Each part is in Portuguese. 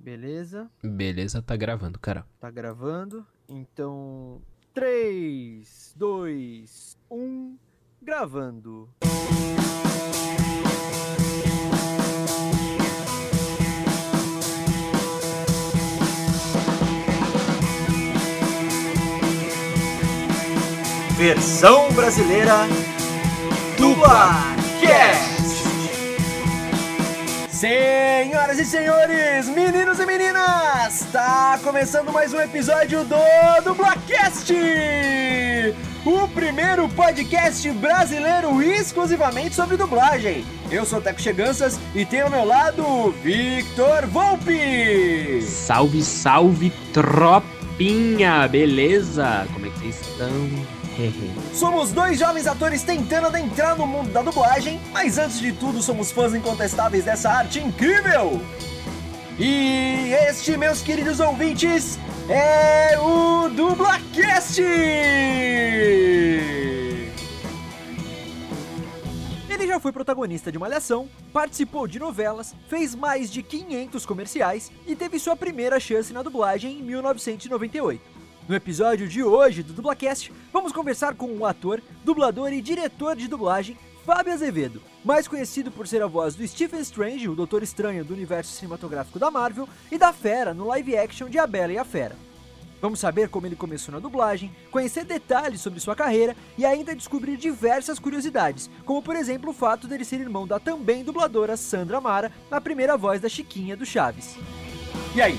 Beleza? Beleza, tá gravando, cara. Tá gravando. Então, 3, 2, 1, gravando. Versão brasileira Dublacast. Senhoras e senhores, meninos e meninas, tá começando mais um episódio do Dublacast, o primeiro podcast brasileiro exclusivamente sobre dublagem. Eu sou Teco Cheganças e tenho ao meu lado Victor Volpe. Salve, salve, tropinha, beleza? Como é que vocês estão? Somos dois jovens atores tentando adentrar no mundo da dublagem, mas antes de tudo somos fãs incontestáveis dessa arte incrível! E este, meus queridos ouvintes, é o Dublacast! Ele já foi protagonista de Malhação, participou de novelas, fez mais de 500 comerciais e teve sua primeira chance na dublagem em 1998. No episódio de hoje do Dublacast, vamos conversar com o ator, dublador e diretor de dublagem Fábio Azevedo, mais conhecido por ser a voz do Stephen Strange, o Doutor Estranho do universo cinematográfico da Marvel, e da Fera no live action de A Bela e a Fera. Vamos saber como ele começou na dublagem, conhecer detalhes sobre sua carreira e ainda descobrir diversas curiosidades, como por exemplo o fato dele ser irmão da também dubladora Sandra Mara, a primeira voz da Chiquinha do Chaves. E aí,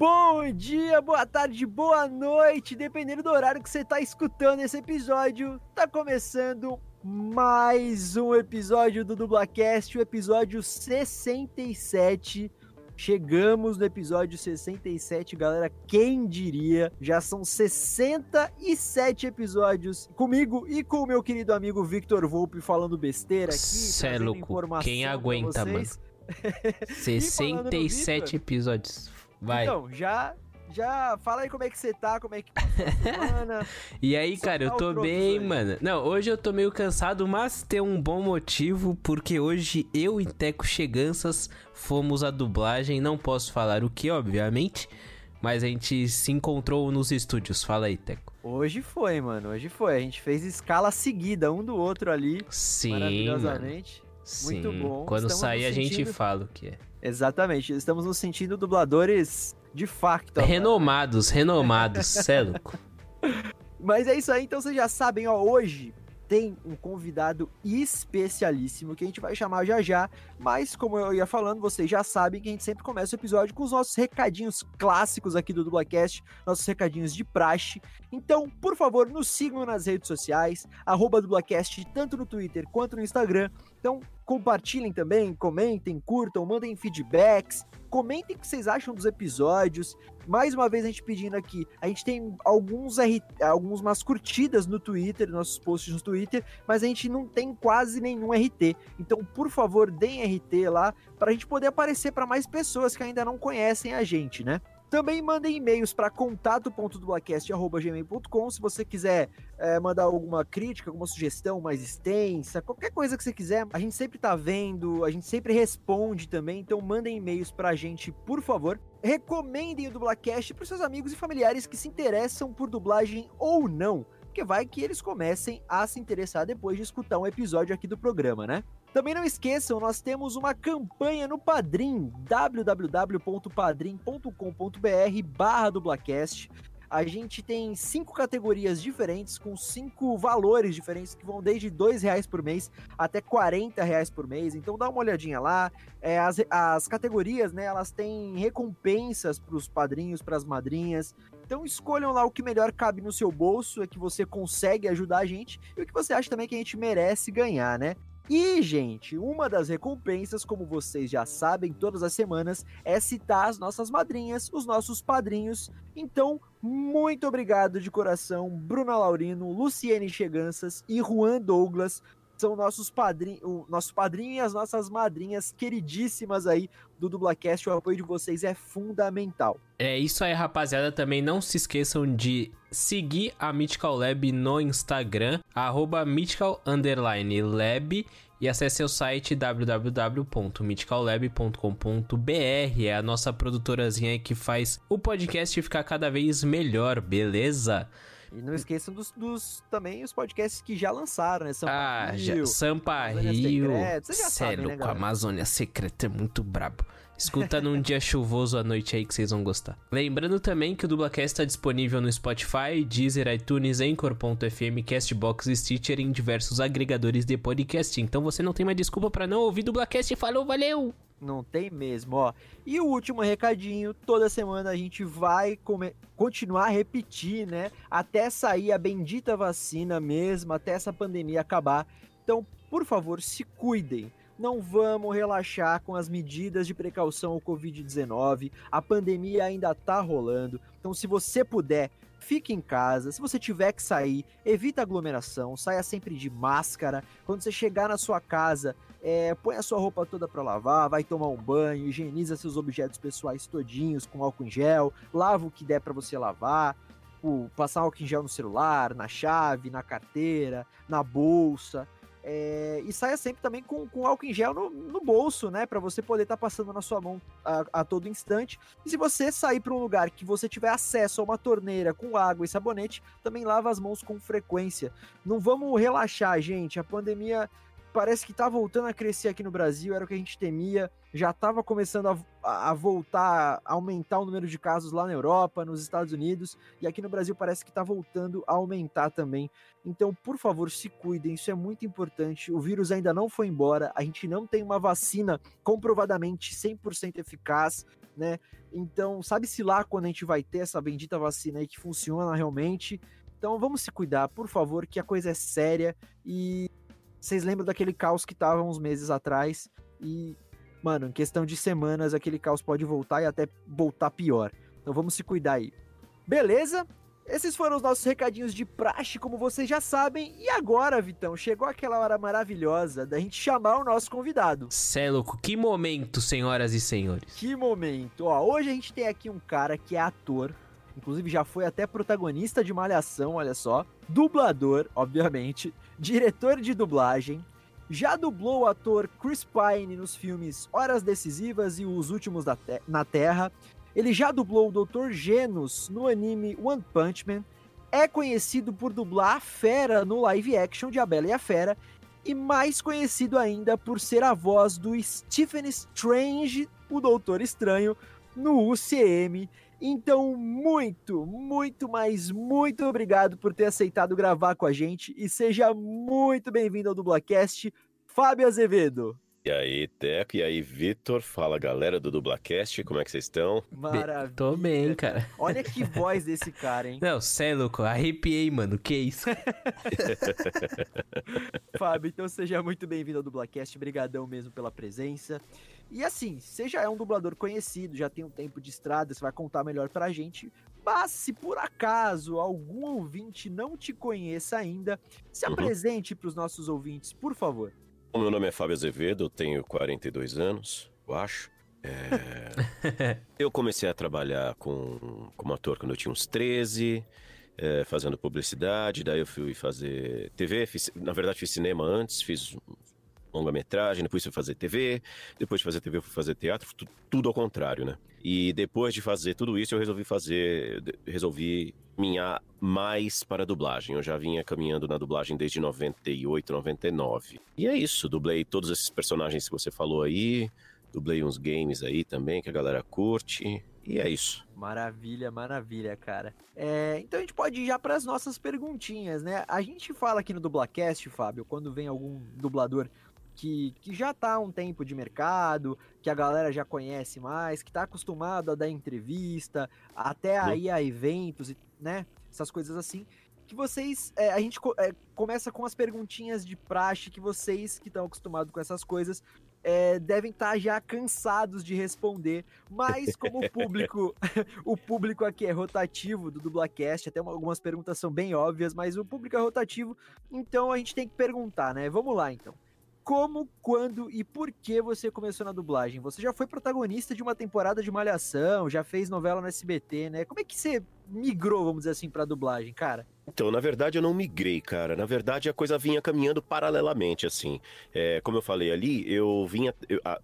Bom dia, boa tarde, boa noite, dependendo do horário que você está escutando esse episódio. Tá começando mais um episódio do Dublacast, o episódio 67. Chegamos no episódio 67, galera. Quem diria? Já são 67 episódios comigo e com o meu querido amigo Victor Volpe falando besteira aqui. Cê é louco. Quem aguenta, mano? 67 episódios. Vai. Então, já já fala aí como é que você tá, como é que semana. e aí, cara, eu tô bem, mano. Não, hoje eu tô meio cansado, mas tem um bom motivo, porque hoje eu e Teco Cheganças fomos a dublagem. Não posso falar o que, obviamente, mas a gente se encontrou nos estúdios. Fala aí, Teco. Hoje foi, mano. Hoje foi. A gente fez escala seguida, um do outro ali. Sim. Maravilhosamente. Mano. Muito Sim. bom. Quando Estamos sair, a gente fala o que é. Exatamente, estamos nos sentindo dubladores de facto. Renomados, renomados, céluco. Mas é isso aí, então vocês já sabem, ó, hoje tem um convidado especialíssimo que a gente vai chamar já já, mas como eu ia falando, vocês já sabem que a gente sempre começa o episódio com os nossos recadinhos clássicos aqui do Dublacast, nossos recadinhos de praxe. Então, por favor, nos sigam nas redes sociais, arroba Dublacast, tanto no Twitter quanto no Instagram. Então, compartilhem também, comentem, curtam, mandem feedbacks, comentem o que vocês acham dos episódios. Mais uma vez a gente pedindo aqui, a gente tem alguns algumas curtidas no Twitter, nossos posts no Twitter, mas a gente não tem quase nenhum RT. Então, por favor, deem RT lá para a gente poder aparecer para mais pessoas que ainda não conhecem a gente, né? Também mandem e-mails para contato.dublacast.gmail.com se você quiser é, mandar alguma crítica, alguma sugestão mais extensa, qualquer coisa que você quiser. A gente sempre tá vendo, a gente sempre responde também, então mandem e-mails para a gente, por favor. Recomendem o Dublacast para seus amigos e familiares que se interessam por dublagem ou não, porque vai que eles comecem a se interessar depois de escutar um episódio aqui do programa, né? Também não esqueçam, nós temos uma campanha no Padrim, www.padrim.com.br barra dublacast. A gente tem cinco categorias diferentes, com cinco valores diferentes, que vão desde dois reais por mês até 40 reais por mês. Então dá uma olhadinha lá. É, as, as categorias, né, elas têm recompensas para os padrinhos, para as madrinhas. Então escolham lá o que melhor cabe no seu bolso, é que você consegue ajudar a gente, e o que você acha também que a gente merece ganhar, né? E, gente, uma das recompensas, como vocês já sabem, todas as semanas, é citar as nossas madrinhas, os nossos padrinhos. Então, muito obrigado de coração, Bruna Laurino, Luciene Cheganças e Juan Douglas. São nossos padrinhos, nosso padrinho e as nossas madrinhas queridíssimas aí do Dublacast. O apoio de vocês é fundamental. É isso aí, rapaziada. Também não se esqueçam de seguir a Mythical Lab no Instagram, arroba Lab e acesse o site www.mythicallab.com.br. É a nossa produtorazinha que faz o podcast ficar cada vez melhor, beleza? E não esqueçam dos, dos, também os podcasts que já lançaram, né? Sampa ah, Rio, já, Sampa Rio. Sério, com a Amazônia Secreta é muito brabo. Escuta num dia chuvoso à noite aí que vocês vão gostar. Lembrando também que o Dublacast está disponível no Spotify, Deezer, iTunes, Anchor.fm, Castbox e Stitcher em diversos agregadores de podcast. Então você não tem mais desculpa para não ouvir Dublacast. Falou, valeu! Não tem mesmo, ó. E o último recadinho, toda semana a gente vai continuar a repetir, né? Até sair a bendita vacina mesmo, até essa pandemia acabar. Então, por favor, se cuidem não vamos relaxar com as medidas de precaução ao Covid-19. A pandemia ainda tá rolando. Então, se você puder, fique em casa. Se você tiver que sair, evita aglomeração, saia sempre de máscara. Quando você chegar na sua casa, é, põe a sua roupa toda para lavar, vai tomar um banho, higieniza seus objetos pessoais todinhos com álcool em gel, lava o que der para você lavar. passar álcool em gel no celular, na chave, na carteira, na bolsa. É, e saia sempre também com, com álcool em gel no, no bolso, né? Para você poder estar tá passando na sua mão a, a, todo instante. E se você sair para um lugar que você tiver acesso a uma torneira com água e sabonete, também lava as mãos com frequência. Não vamos relaxar, gente. A pandemia parece que tá voltando a crescer aqui no Brasil, era o que a gente temia. Já estava começando a, a, voltar, a aumentar o número de casos lá na Europa, nos Estados Unidos, e aqui no Brasil parece que está voltando a aumentar também. Então, por favor, se cuidem, isso é muito importante. O vírus ainda não foi embora, a gente não tem uma vacina comprovadamente 100% eficaz, né? Então, sabe-se lá quando a gente vai ter essa bendita vacina aí que funciona realmente. Então, vamos se cuidar, por favor, que a coisa é séria e vocês lembram daquele caos que tava uns meses atrás e, mano, em questão de semanas aquele caos pode voltar e até voltar pior. Então vamos se cuidar aí. Beleza? Esses foram os nossos recadinhos de praxe, como vocês já sabem. E agora, Vitão, chegou aquela hora maravilhosa da gente chamar o nosso convidado. Cê é louco, que momento, senhoras e senhores. Que momento. Ó, hoje a gente tem aqui um cara que é ator, inclusive já foi até protagonista de Malhação, olha só. Dublador, obviamente diretor de dublagem, já dublou o ator Chris Pine nos filmes Horas Decisivas e Os Últimos te na Terra. Ele já dublou o Dr. Genos no anime One Punch Man. É conhecido por dublar a Fera no live action de A Bela e a Fera. E mais conhecido ainda por ser a voz do Stephen Strange, o Doutor Estranho, no UCM. Então, muito, muito, mas muito obrigado por ter aceitado gravar com a gente e seja muito bem-vindo ao Dublacast, Fábio Azevedo. E aí, Teco, e aí, Vitor, fala galera do Dublacast, como é que vocês estão? Maravilha. Tô bem, cara. Olha que voz desse cara, hein? Não, cê é louco, arrepiei, mano, que isso? Fábio, então seja muito bem-vindo ao Dublacast, brigadão mesmo pela presença. E assim, você já é um dublador conhecido, já tem um tempo de estrada, você vai contar melhor pra gente. Mas se por acaso algum ouvinte não te conheça ainda, se uhum. apresente para os nossos ouvintes, por favor. O meu nome é Fábio Azevedo, eu tenho 42 anos, eu acho. É... eu comecei a trabalhar com, como ator quando eu tinha uns 13, é, fazendo publicidade, daí eu fui fazer TV, fiz, na verdade fiz cinema antes, fiz longa-metragem, depois fui fazer TV, depois de fazer TV fui fazer teatro, tudo, ao contrário, né? E depois de fazer tudo isso, eu resolvi fazer, resolvi minhar mais para a dublagem. Eu já vinha caminhando na dublagem desde 98, 99. E é isso, dublei todos esses personagens que você falou aí, dublei uns games aí também que a galera curte. E é isso. Maravilha, maravilha, cara. É, então a gente pode ir já para as nossas perguntinhas, né? A gente fala aqui no Dublacast, Fábio, quando vem algum dublador que, que já tá há um tempo de mercado, que a galera já conhece mais, que tá acostumado a dar entrevista, até aí a eventos, né? Essas coisas assim. que vocês. É, a gente é, começa com as perguntinhas de praxe que vocês que estão acostumados com essas coisas é, devem estar tá já cansados de responder, mas como o público, o público aqui é rotativo do Dublacast, até algumas perguntas são bem óbvias, mas o público é rotativo, então a gente tem que perguntar, né? Vamos lá então. Como, quando e por que você começou na dublagem? Você já foi protagonista de uma temporada de Malhação, já fez novela no SBT, né? Como é que você migrou, vamos dizer assim, pra dublagem, cara? Então, na verdade, eu não migrei, cara. Na verdade, a coisa vinha caminhando paralelamente, assim. É, como eu falei ali, eu vinha. Eu, a,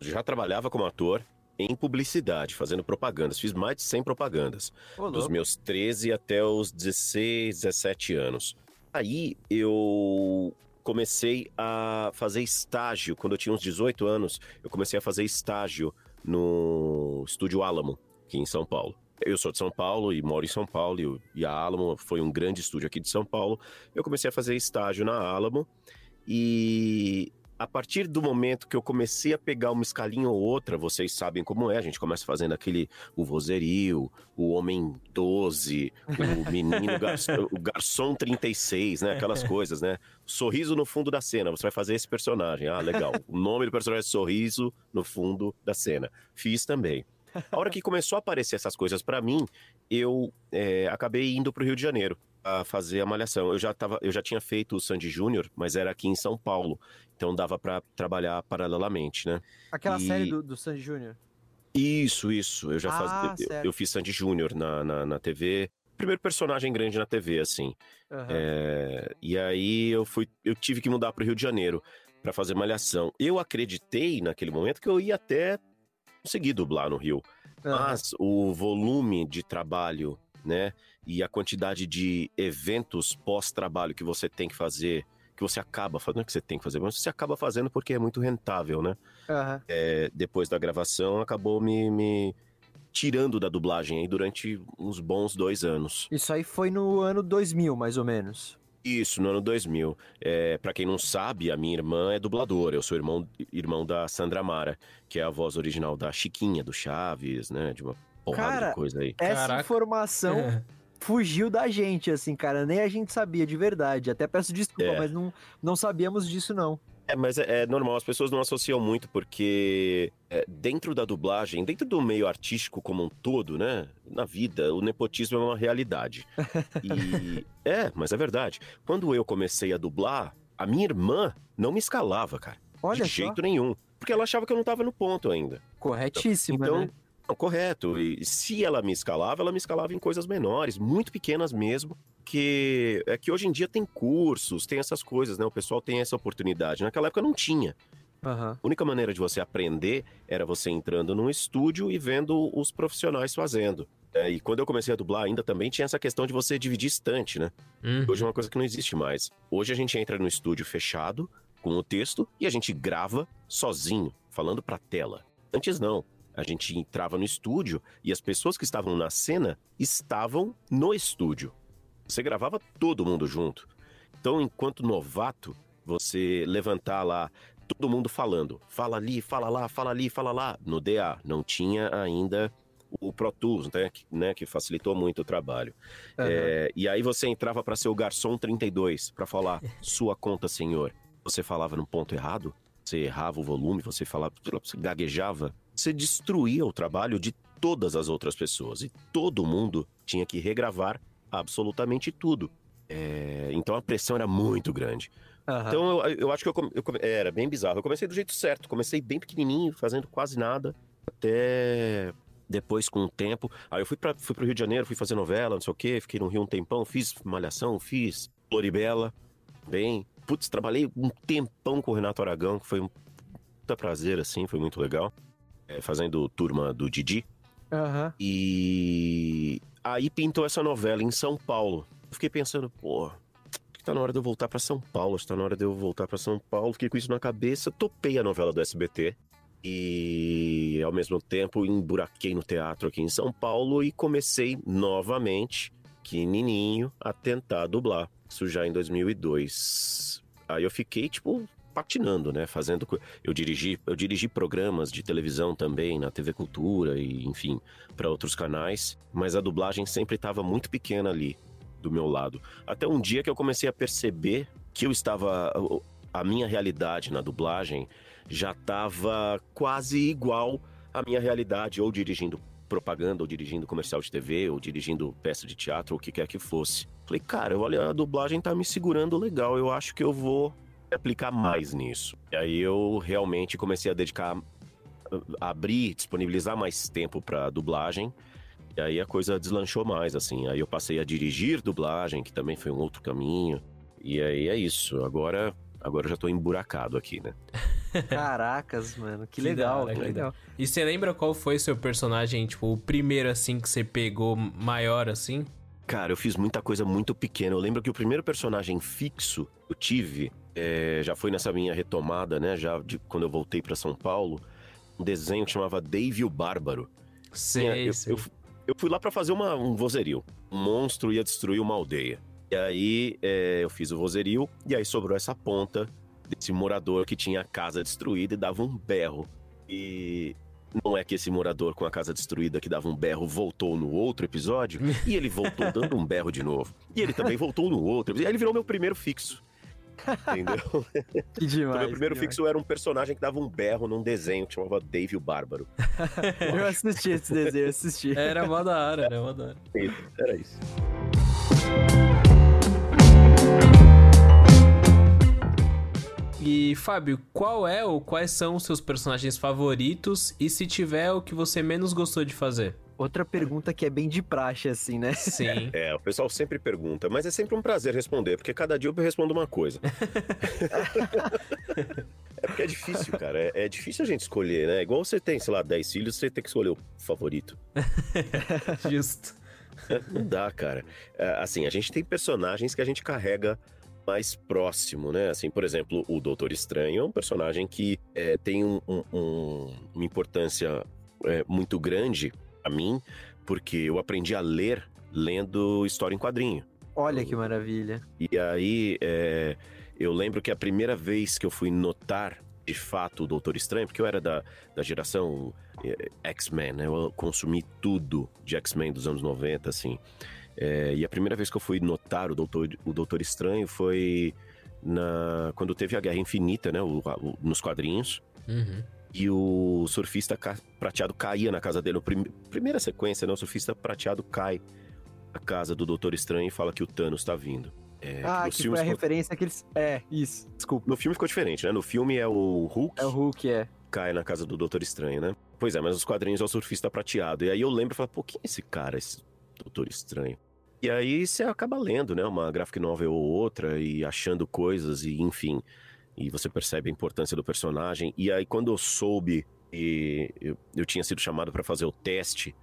já trabalhava como ator em publicidade, fazendo propagandas. Fiz mais de 100 propagandas. Ô, dos meus 13 até os 16, 17 anos. Aí eu comecei a fazer estágio. Quando eu tinha uns 18 anos, eu comecei a fazer estágio no Estúdio Alamo, aqui em São Paulo. Eu sou de São Paulo e moro em São Paulo, e a Alamo foi um grande estúdio aqui de São Paulo. Eu comecei a fazer estágio na Alamo e a partir do momento que eu comecei a pegar uma escalinha ou outra, vocês sabem como é, a gente começa fazendo aquele o vozerio, o homem 12, o menino garçom, o garçom 36, né, aquelas coisas, né? Sorriso no fundo da cena, você vai fazer esse personagem. Ah, legal. O nome do personagem é Sorriso no fundo da cena. Fiz também. A hora que começou a aparecer essas coisas para mim, eu é, acabei indo pro Rio de Janeiro a fazer a malhação. Eu já, tava, eu já tinha feito o Sandy Júnior, mas era aqui em São Paulo. Então dava para trabalhar paralelamente, né? Aquela e... série do, do Sandy Júnior. Isso, isso. Eu já ah, faz... eu, eu, fiz Sandy Júnior na, na, na, TV. Primeiro personagem grande na TV, assim. Uhum. É... E aí eu fui, eu tive que mudar para o Rio de Janeiro para fazer malhação. Eu acreditei naquele momento que eu ia até conseguir dublar no Rio. Uhum. Mas o volume de trabalho, né? E a quantidade de eventos pós-trabalho que você tem que fazer que você acaba fazendo, não é que você tem que fazer, mas você acaba fazendo porque é muito rentável, né? Uhum. É, depois da gravação, acabou me, me tirando da dublagem aí durante uns bons dois anos. Isso aí foi no ano 2000, mais ou menos. Isso, no ano 2000. É, para quem não sabe, a minha irmã é dubladora. Eu sou irmão, irmão da Sandra Mara, que é a voz original da Chiquinha, do Chaves, né? De uma porrada Cara, de coisa aí. Essa Caraca. informação é fugiu da gente, assim, cara. Nem a gente sabia de verdade. Até peço desculpa, é. mas não, não sabíamos disso, não. É, mas é, é, normal, as pessoas não associam muito, porque é, dentro da dublagem, dentro do meio artístico como um todo, né? Na vida, o nepotismo é uma realidade. E. é, mas é verdade. Quando eu comecei a dublar, a minha irmã não me escalava, cara. Olha de só. jeito nenhum. Porque ela achava que eu não tava no ponto ainda. Corretíssimo, então, né? Não, correto. E se ela me escalava, ela me escalava em coisas menores, muito pequenas mesmo. Que é que hoje em dia tem cursos, tem essas coisas, né? O pessoal tem essa oportunidade. Naquela época não tinha. Uhum. A única maneira de você aprender era você entrando num estúdio e vendo os profissionais fazendo. É, e quando eu comecei a dublar, ainda também tinha essa questão de você dividir estante, né? Uhum. Hoje é uma coisa que não existe mais. Hoje a gente entra no estúdio fechado, com o texto, e a gente grava sozinho, falando pra tela. Antes não. A gente entrava no estúdio e as pessoas que estavam na cena estavam no estúdio. Você gravava todo mundo junto. Então, enquanto novato, você levantar lá todo mundo falando, fala ali, fala lá, fala ali, fala lá, no DA, não tinha ainda o Pro Tools, né, que, né, que facilitou muito o trabalho. Uhum. É, e aí você entrava para ser o garçom 32 para falar sua conta, senhor. Você falava no ponto errado, você errava o volume, você falava, você gaguejava, você destruía o trabalho de todas as outras pessoas. E todo mundo tinha que regravar absolutamente tudo. É, então a pressão era muito grande. Uhum. Então eu, eu, acho que eu, eu, era bem bizarro. Eu comecei do jeito certo, comecei bem pequenininho, fazendo quase nada, até depois com o tempo. Aí eu fui, pra, fui pro Rio de Janeiro, fui fazer novela, não sei o quê, fiquei no Rio um tempão, fiz Malhação, fiz Floribela, bem. Putz, trabalhei um tempão com o Renato Aragão, que foi um puta prazer, assim, foi muito legal é, fazendo turma do Didi. Uhum. E aí pintou essa novela em São Paulo. Eu fiquei pensando, pô, tá na hora de eu voltar para São Paulo, está na hora de eu voltar para São Paulo. Fiquei com isso na cabeça, topei a novela do SBT. E ao mesmo tempo emburaquei no teatro aqui em São Paulo e comecei novamente, que nininho, a tentar dublar. Isso já em 2002. Aí eu fiquei, tipo, patinando, né? Fazendo. Eu dirigi, eu dirigi programas de televisão também na TV Cultura e, enfim, para outros canais, mas a dublagem sempre estava muito pequena ali. do meu lado. Até um dia que eu comecei a perceber que eu estava. A minha realidade na dublagem já estava quase igual à minha realidade, ou dirigindo propaganda, ou dirigindo comercial de TV, ou dirigindo peça de teatro, ou o que quer que fosse. Falei, cara, olha, a dublagem tá me segurando legal, eu acho que eu vou aplicar mais nisso. E aí eu realmente comecei a dedicar, abrir, disponibilizar mais tempo para dublagem. E aí a coisa deslanchou mais, assim. Aí eu passei a dirigir dublagem, que também foi um outro caminho. E aí é isso. Agora, agora eu já tô emburacado aqui, né? Caracas, mano, que, que legal, que legal. E você lembra qual foi seu personagem, tipo, o primeiro assim que você pegou maior assim? Cara, eu fiz muita coisa muito pequena. Eu lembro que o primeiro personagem fixo que eu tive é, já foi nessa minha retomada, né? Já de, quando eu voltei para São Paulo, um desenho que chamava Dave o Bárbaro. Sei, eu. Eu, eu, fui lá para fazer uma, um vozerio. Um monstro ia destruir uma aldeia. E aí é, eu fiz o vozerio, e aí sobrou essa ponta desse morador que tinha a casa destruída e dava um berro. E não é que esse morador com a casa destruída que dava um berro voltou no outro episódio, e ele voltou dando um berro de novo. E ele também voltou no outro. E aí ele virou meu primeiro fixo. Entendeu? Que demais. Então, meu primeiro demais. fixo era um personagem que dava um berro num desenho que chamava Dave o Bárbaro. eu assisti esse desenho, eu assisti. Era mó da hora, era mó da hora. Era isso. E Fábio, qual é ou quais são os seus personagens favoritos e se tiver o que você menos gostou de fazer? Outra pergunta que é bem de praxe, assim, né? Sim. É, o pessoal sempre pergunta, mas é sempre um prazer responder, porque cada dia eu respondo uma coisa. é porque é difícil, cara. É, é, difícil a gente escolher, né? Igual você tem, sei lá, 10 filhos, você tem que escolher o favorito. Justo. Não dá, cara. É, assim, a gente tem personagens que a gente carrega mais próximo, né? Assim, por exemplo, o Doutor Estranho é um personagem que é, tem um, um, uma importância é, muito grande a mim, porque eu aprendi a ler lendo história em quadrinho. Olha que maravilha. E aí, é, eu lembro que a primeira vez que eu fui notar de fato o Doutor Estranho, porque eu era da, da geração X-Men, né? Eu consumi tudo de X-Men dos anos 90, assim. É, e a primeira vez que eu fui notar o Doutor, o Doutor Estranho foi na, quando teve a Guerra Infinita, né? O, o, nos quadrinhos. Uhum. E o surfista prateado caía na casa dele. Prim, primeira sequência, né? O surfista prateado cai na casa do Doutor Estranho e fala que o Thanos tá vindo. É, ah, que foi a referência que eles... É, isso, desculpa. No filme ficou diferente, né? No filme é o Hulk. É o Hulk, é. Cai na casa do Doutor Estranho, né? Pois é, mas os quadrinhos é o surfista prateado. E aí eu lembro e falo, pô, quem é esse cara, esse Doutor Estranho? E aí você acaba lendo, né? Uma graphic novel ou outra e achando coisas e enfim. E você percebe a importância do personagem. E aí quando eu soube e eu, eu tinha sido chamado para fazer o teste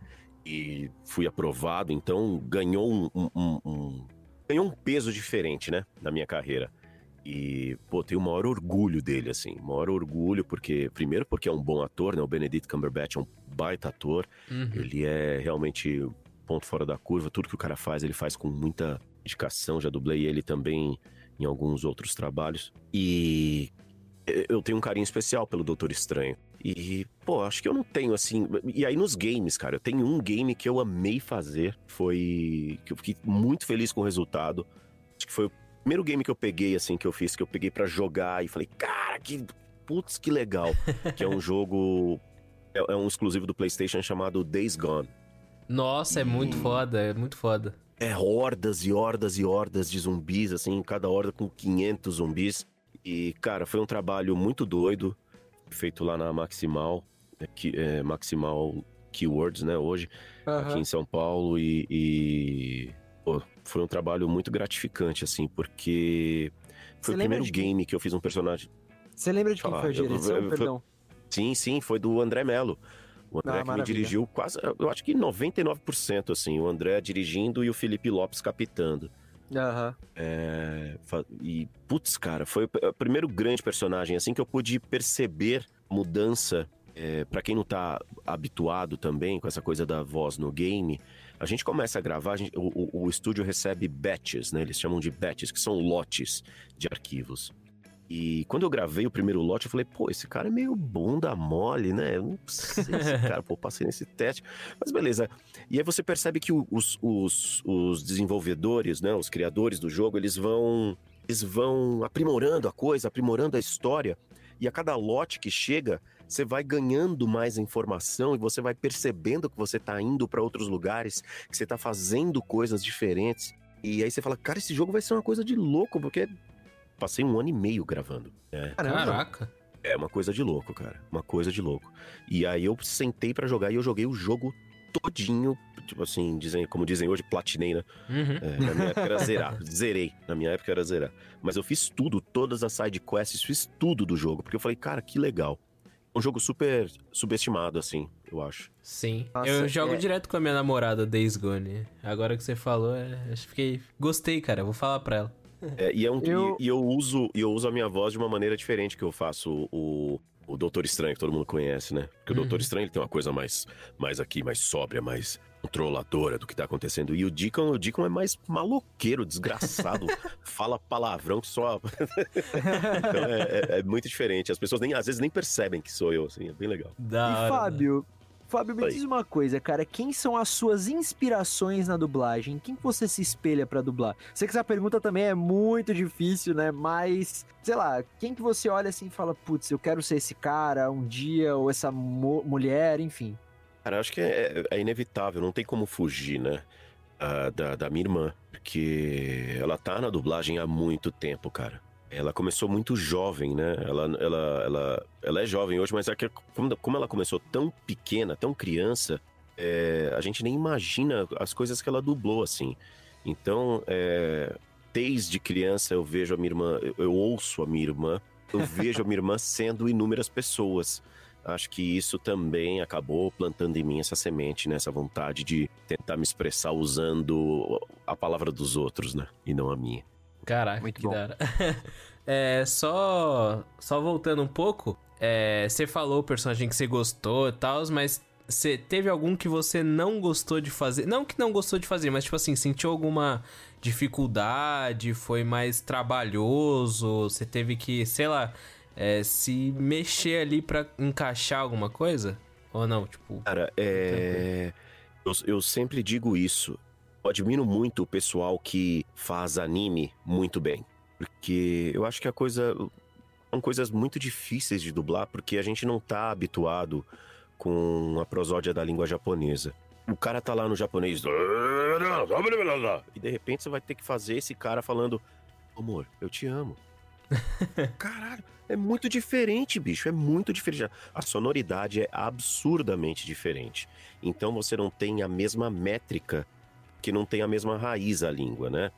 e fui aprovado, então ganhou um, um, um, um, ganhou um peso diferente, né? Na minha carreira. E, pô, tenho o maior orgulho dele, assim. Maior orgulho, porque, primeiro, porque é um bom ator, né? O Benedict Cumberbatch é um baita ator. Uhum. Ele é realmente ponto fora da curva. Tudo que o cara faz, ele faz com muita dedicação. Já dublei ele também em alguns outros trabalhos. E eu tenho um carinho especial pelo Doutor Estranho. E, pô, acho que eu não tenho assim. E aí nos games, cara, eu tenho um game que eu amei fazer. Foi. que eu fiquei muito feliz com o resultado. Acho que foi o primeiro game que eu peguei, assim, que eu fiz, que eu peguei para jogar e falei, cara, que. Putz, que legal. que é um jogo. É, é um exclusivo do PlayStation chamado Days Gone. Nossa, é muito foda, é muito foda. É hordas e hordas e hordas de zumbis, assim, cada horda com 500 zumbis. E, cara, foi um trabalho muito doido, feito lá na Maximal, que, é, Maximal Keywords, né, hoje, uhum. aqui em São Paulo. E, e pô, foi um trabalho muito gratificante, assim, porque foi Você o primeiro de... game que eu fiz um personagem. Você lembra de quem foi a direção, eu, eu, perdão? Sim, sim, foi do André Mello. O André ah, que me dirigiu quase, eu acho que 99%, assim, o André dirigindo e o Felipe Lopes capitando. Uhum. É, e, putz, cara, foi o primeiro grande personagem, assim, que eu pude perceber mudança. É, para quem não tá habituado também com essa coisa da voz no game, a gente começa a gravar, a gente, o, o, o estúdio recebe batches, né? Eles chamam de batches, que são lotes de arquivos. E quando eu gravei o primeiro lote, eu falei, pô, esse cara é meio bunda mole, né? Eu não sei esse cara, pô, passei nesse teste. Mas beleza. E aí você percebe que os, os, os desenvolvedores, né, os criadores do jogo, eles vão, eles vão aprimorando a coisa, aprimorando a história. E a cada lote que chega, você vai ganhando mais informação e você vai percebendo que você está indo para outros lugares, que você está fazendo coisas diferentes. E aí você fala, cara, esse jogo vai ser uma coisa de louco, porque passei um ano e meio gravando. Né? Caraca. É uma coisa de louco, cara. Uma coisa de louco. E aí eu sentei para jogar e eu joguei o jogo todinho, tipo assim, dizem, como dizem hoje, platinei, né? Uhum. É, na minha época era zerar, zerei. Na minha época era zerar. Mas eu fiz tudo, todas as side quests, fiz tudo do jogo, porque eu falei, cara, que legal. Um jogo super subestimado, assim, eu acho. Sim. Nossa, eu jogo é... direto com a minha namorada, Days Gone. Agora que você falou, é, fiquei. Gostei, cara. Vou falar pra ela. É, e, é um, eu... E, e, eu uso, e eu uso a minha voz de uma maneira diferente que eu faço o, o Doutor Estranho, que todo mundo conhece, né? Porque uhum. o Doutor Estranho ele tem uma coisa mais, mais aqui, mais sóbria, mais controladora do que tá acontecendo. E o Deacon, o Deacon é mais maloqueiro, desgraçado, fala palavrão que só. então é, é, é, muito diferente. As pessoas nem, às vezes nem percebem que sou eu, assim, é bem legal. Da e Fábio, Fábio, me Oi. diz uma coisa, cara. Quem são as suas inspirações na dublagem? Quem você se espelha para dublar? Sei que essa pergunta também é muito difícil, né? Mas, sei lá, quem que você olha assim e fala, putz, eu quero ser esse cara um dia, ou essa mulher, enfim. Cara, eu acho que é, é, inevitável, não tem como fugir, né? Uh, da, da minha irmã, porque ela tá na dublagem há muito tempo, cara. Ela começou muito jovem, né? Ela, ela, ela, ela é jovem hoje, mas é que como ela começou tão pequena, tão criança, é, a gente nem imagina as coisas que ela dublou, assim. Então, é, desde criança eu vejo a minha irmã, eu, eu ouço a minha irmã, eu vejo a minha irmã sendo inúmeras pessoas. Acho que isso também acabou plantando em mim essa semente, né? Essa vontade de tentar me expressar usando a palavra dos outros, né? E não a minha. Caraca, Muito que da é, só, só voltando um pouco, é, você falou o personagem que você gostou e tal, mas você teve algum que você não gostou de fazer? Não que não gostou de fazer, mas tipo assim, sentiu alguma dificuldade? Foi mais trabalhoso? Você teve que, sei lá, é, se mexer ali para encaixar alguma coisa? Ou não? Tipo. Cara, é. Eu, eu sempre digo isso. Admiro muito o pessoal que faz anime muito bem. Porque eu acho que a coisa. São coisas muito difíceis de dublar, porque a gente não tá habituado com a prosódia da língua japonesa. O cara tá lá no japonês. E de repente você vai ter que fazer esse cara falando: Amor, eu te amo. Caralho, é muito diferente, bicho. É muito diferente. A sonoridade é absurdamente diferente. Então você não tem a mesma métrica que não tem a mesma raiz a língua, né?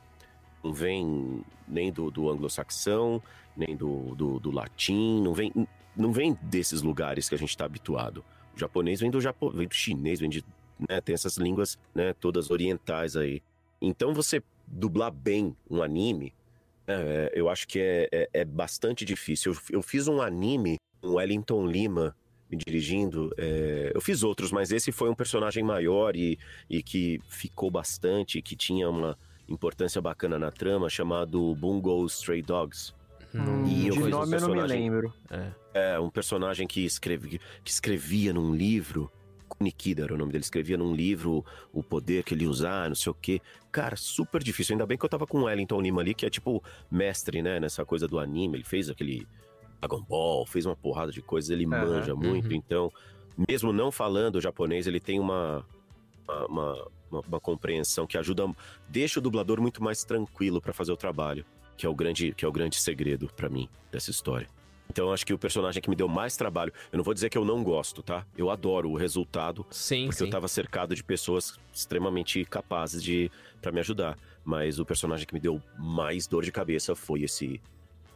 Não vem nem do, do anglo-saxão, nem do, do, do, latim, não vem, não vem desses lugares que a gente está habituado. O japonês vem do, Japo, vem do chinês, vem de. Né, tem essas línguas né, todas orientais aí. Então você dublar bem um anime, é, eu acho que é, é, é bastante difícil. Eu, eu, fiz um anime, um Wellington Lima, me dirigindo. É, eu fiz outros, mas esse foi um personagem maior e, e que ficou bastante, que tinha uma importância bacana na trama, chamado Bungo Stray Dogs. Hum, e eu de nome um eu não me lembro. É, é um personagem que, escreve, que escrevia num livro. Nikida era o nome dele, escrevia num livro o poder que ele usar, não sei o quê. Cara, super difícil. Ainda bem que eu tava com o Wellington Lima ali, que é tipo mestre, né, nessa coisa do anime. Ele fez aquele Dragon Ball, fez uma porrada de coisas, ele uhum, manja muito, uhum. então, mesmo não falando japonês, ele tem uma, uma, uma, uma compreensão que ajuda, deixa o dublador muito mais tranquilo para fazer o trabalho, que é o grande, que é o grande segredo para mim dessa história. Então acho que o personagem que me deu mais trabalho, eu não vou dizer que eu não gosto, tá? Eu adoro o resultado, sim, porque sim. eu tava cercado de pessoas extremamente capazes de para me ajudar, mas o personagem que me deu mais dor de cabeça foi esse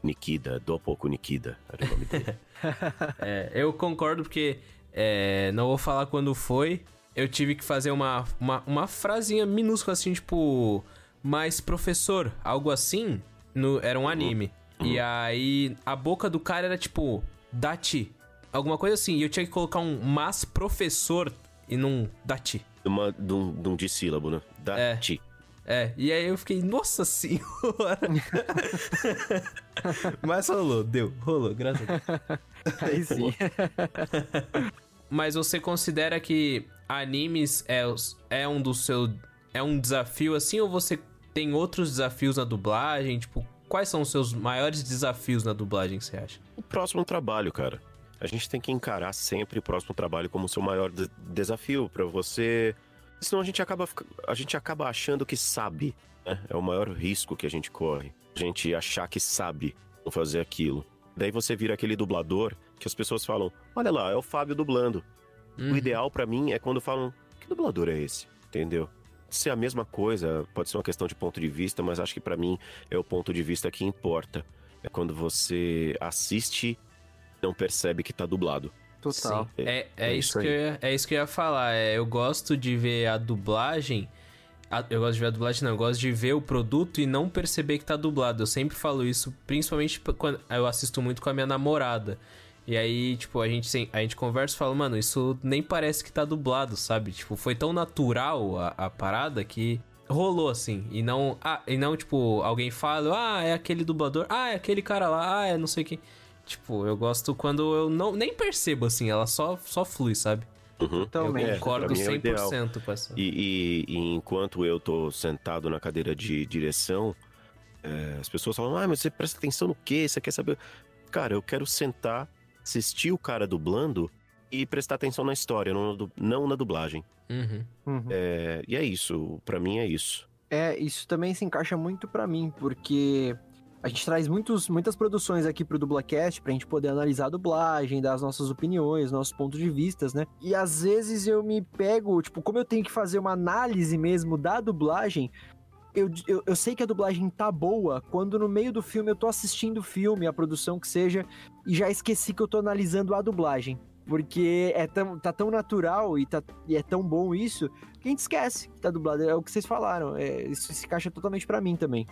Nikida, do pouco Nikida, era o nome dele. é, eu concordo porque é, não vou falar quando foi. Eu tive que fazer uma, uma, uma frasinha minúscula assim, tipo, mas professor, algo assim, no, era um uhum. anime. Uhum. E aí a boca do cara era tipo, Dati, alguma coisa assim. E eu tinha que colocar um mas professor e não Dati. Uma, de, um, de um dissílabo, né? Dati. É. É, e aí eu fiquei, nossa senhora! Mas rolou, deu, rolou, graças a Deus. Aí sim. Mas você considera que animes é, é um do seu. É um desafio assim, ou você tem outros desafios na dublagem? Tipo, quais são os seus maiores desafios na dublagem, você acha? O próximo trabalho, cara. A gente tem que encarar sempre o próximo trabalho como o seu maior de desafio para você. Senão a gente acaba, a gente acaba achando que sabe. Né? É o maior risco que a gente corre. A gente achar que sabe fazer aquilo. Daí você vira aquele dublador que as pessoas falam: Olha lá, é o Fábio dublando. Uhum. O ideal para mim é quando falam: Que dublador é esse? Entendeu? ser a mesma coisa, pode ser uma questão de ponto de vista, mas acho que para mim é o ponto de vista que importa. É quando você assiste e não percebe que tá dublado. Total. É, é, é, isso, isso que eu ia, é isso que eu ia falar. É, eu gosto de ver a dublagem. A, eu gosto de ver a dublagem, não. Eu gosto de ver o produto e não perceber que tá dublado. Eu sempre falo isso, principalmente quando eu assisto muito com a minha namorada. E aí, tipo, a gente, a gente conversa e fala, mano, isso nem parece que tá dublado, sabe? Tipo, foi tão natural a, a parada que rolou assim. E não, ah, e não, tipo, alguém fala, ah, é aquele dublador, ah, é aquele cara lá, ah, é não sei quem. Tipo, eu gosto quando eu não nem percebo, assim, ela só, só flui, sabe? Uhum. Eu concordo é, 100% é com essa. E, e, e, enquanto eu tô sentado na cadeira de direção, é, as pessoas falam, ah, mas você presta atenção no quê? Você quer saber? Cara, eu quero sentar assistir o cara dublando e prestar atenção na história, não, não na dublagem. Uhum. Uhum. É, e é isso, para mim é isso. É, isso também se encaixa muito para mim, porque a gente traz muitos, muitas produções aqui pro Dublacast pra gente poder analisar a dublagem, dar as nossas opiniões, nossos pontos de vistas, né? E às vezes eu me pego, tipo, como eu tenho que fazer uma análise mesmo da dublagem, eu, eu, eu, sei que a dublagem tá boa quando no meio do filme eu tô assistindo o filme, a produção que seja, e já esqueci que eu tô analisando a dublagem. Porque é tão, tá tão natural e, tá, e é tão bom isso que a gente esquece que tá dublado. É o que vocês falaram. É, isso se encaixa totalmente para mim também.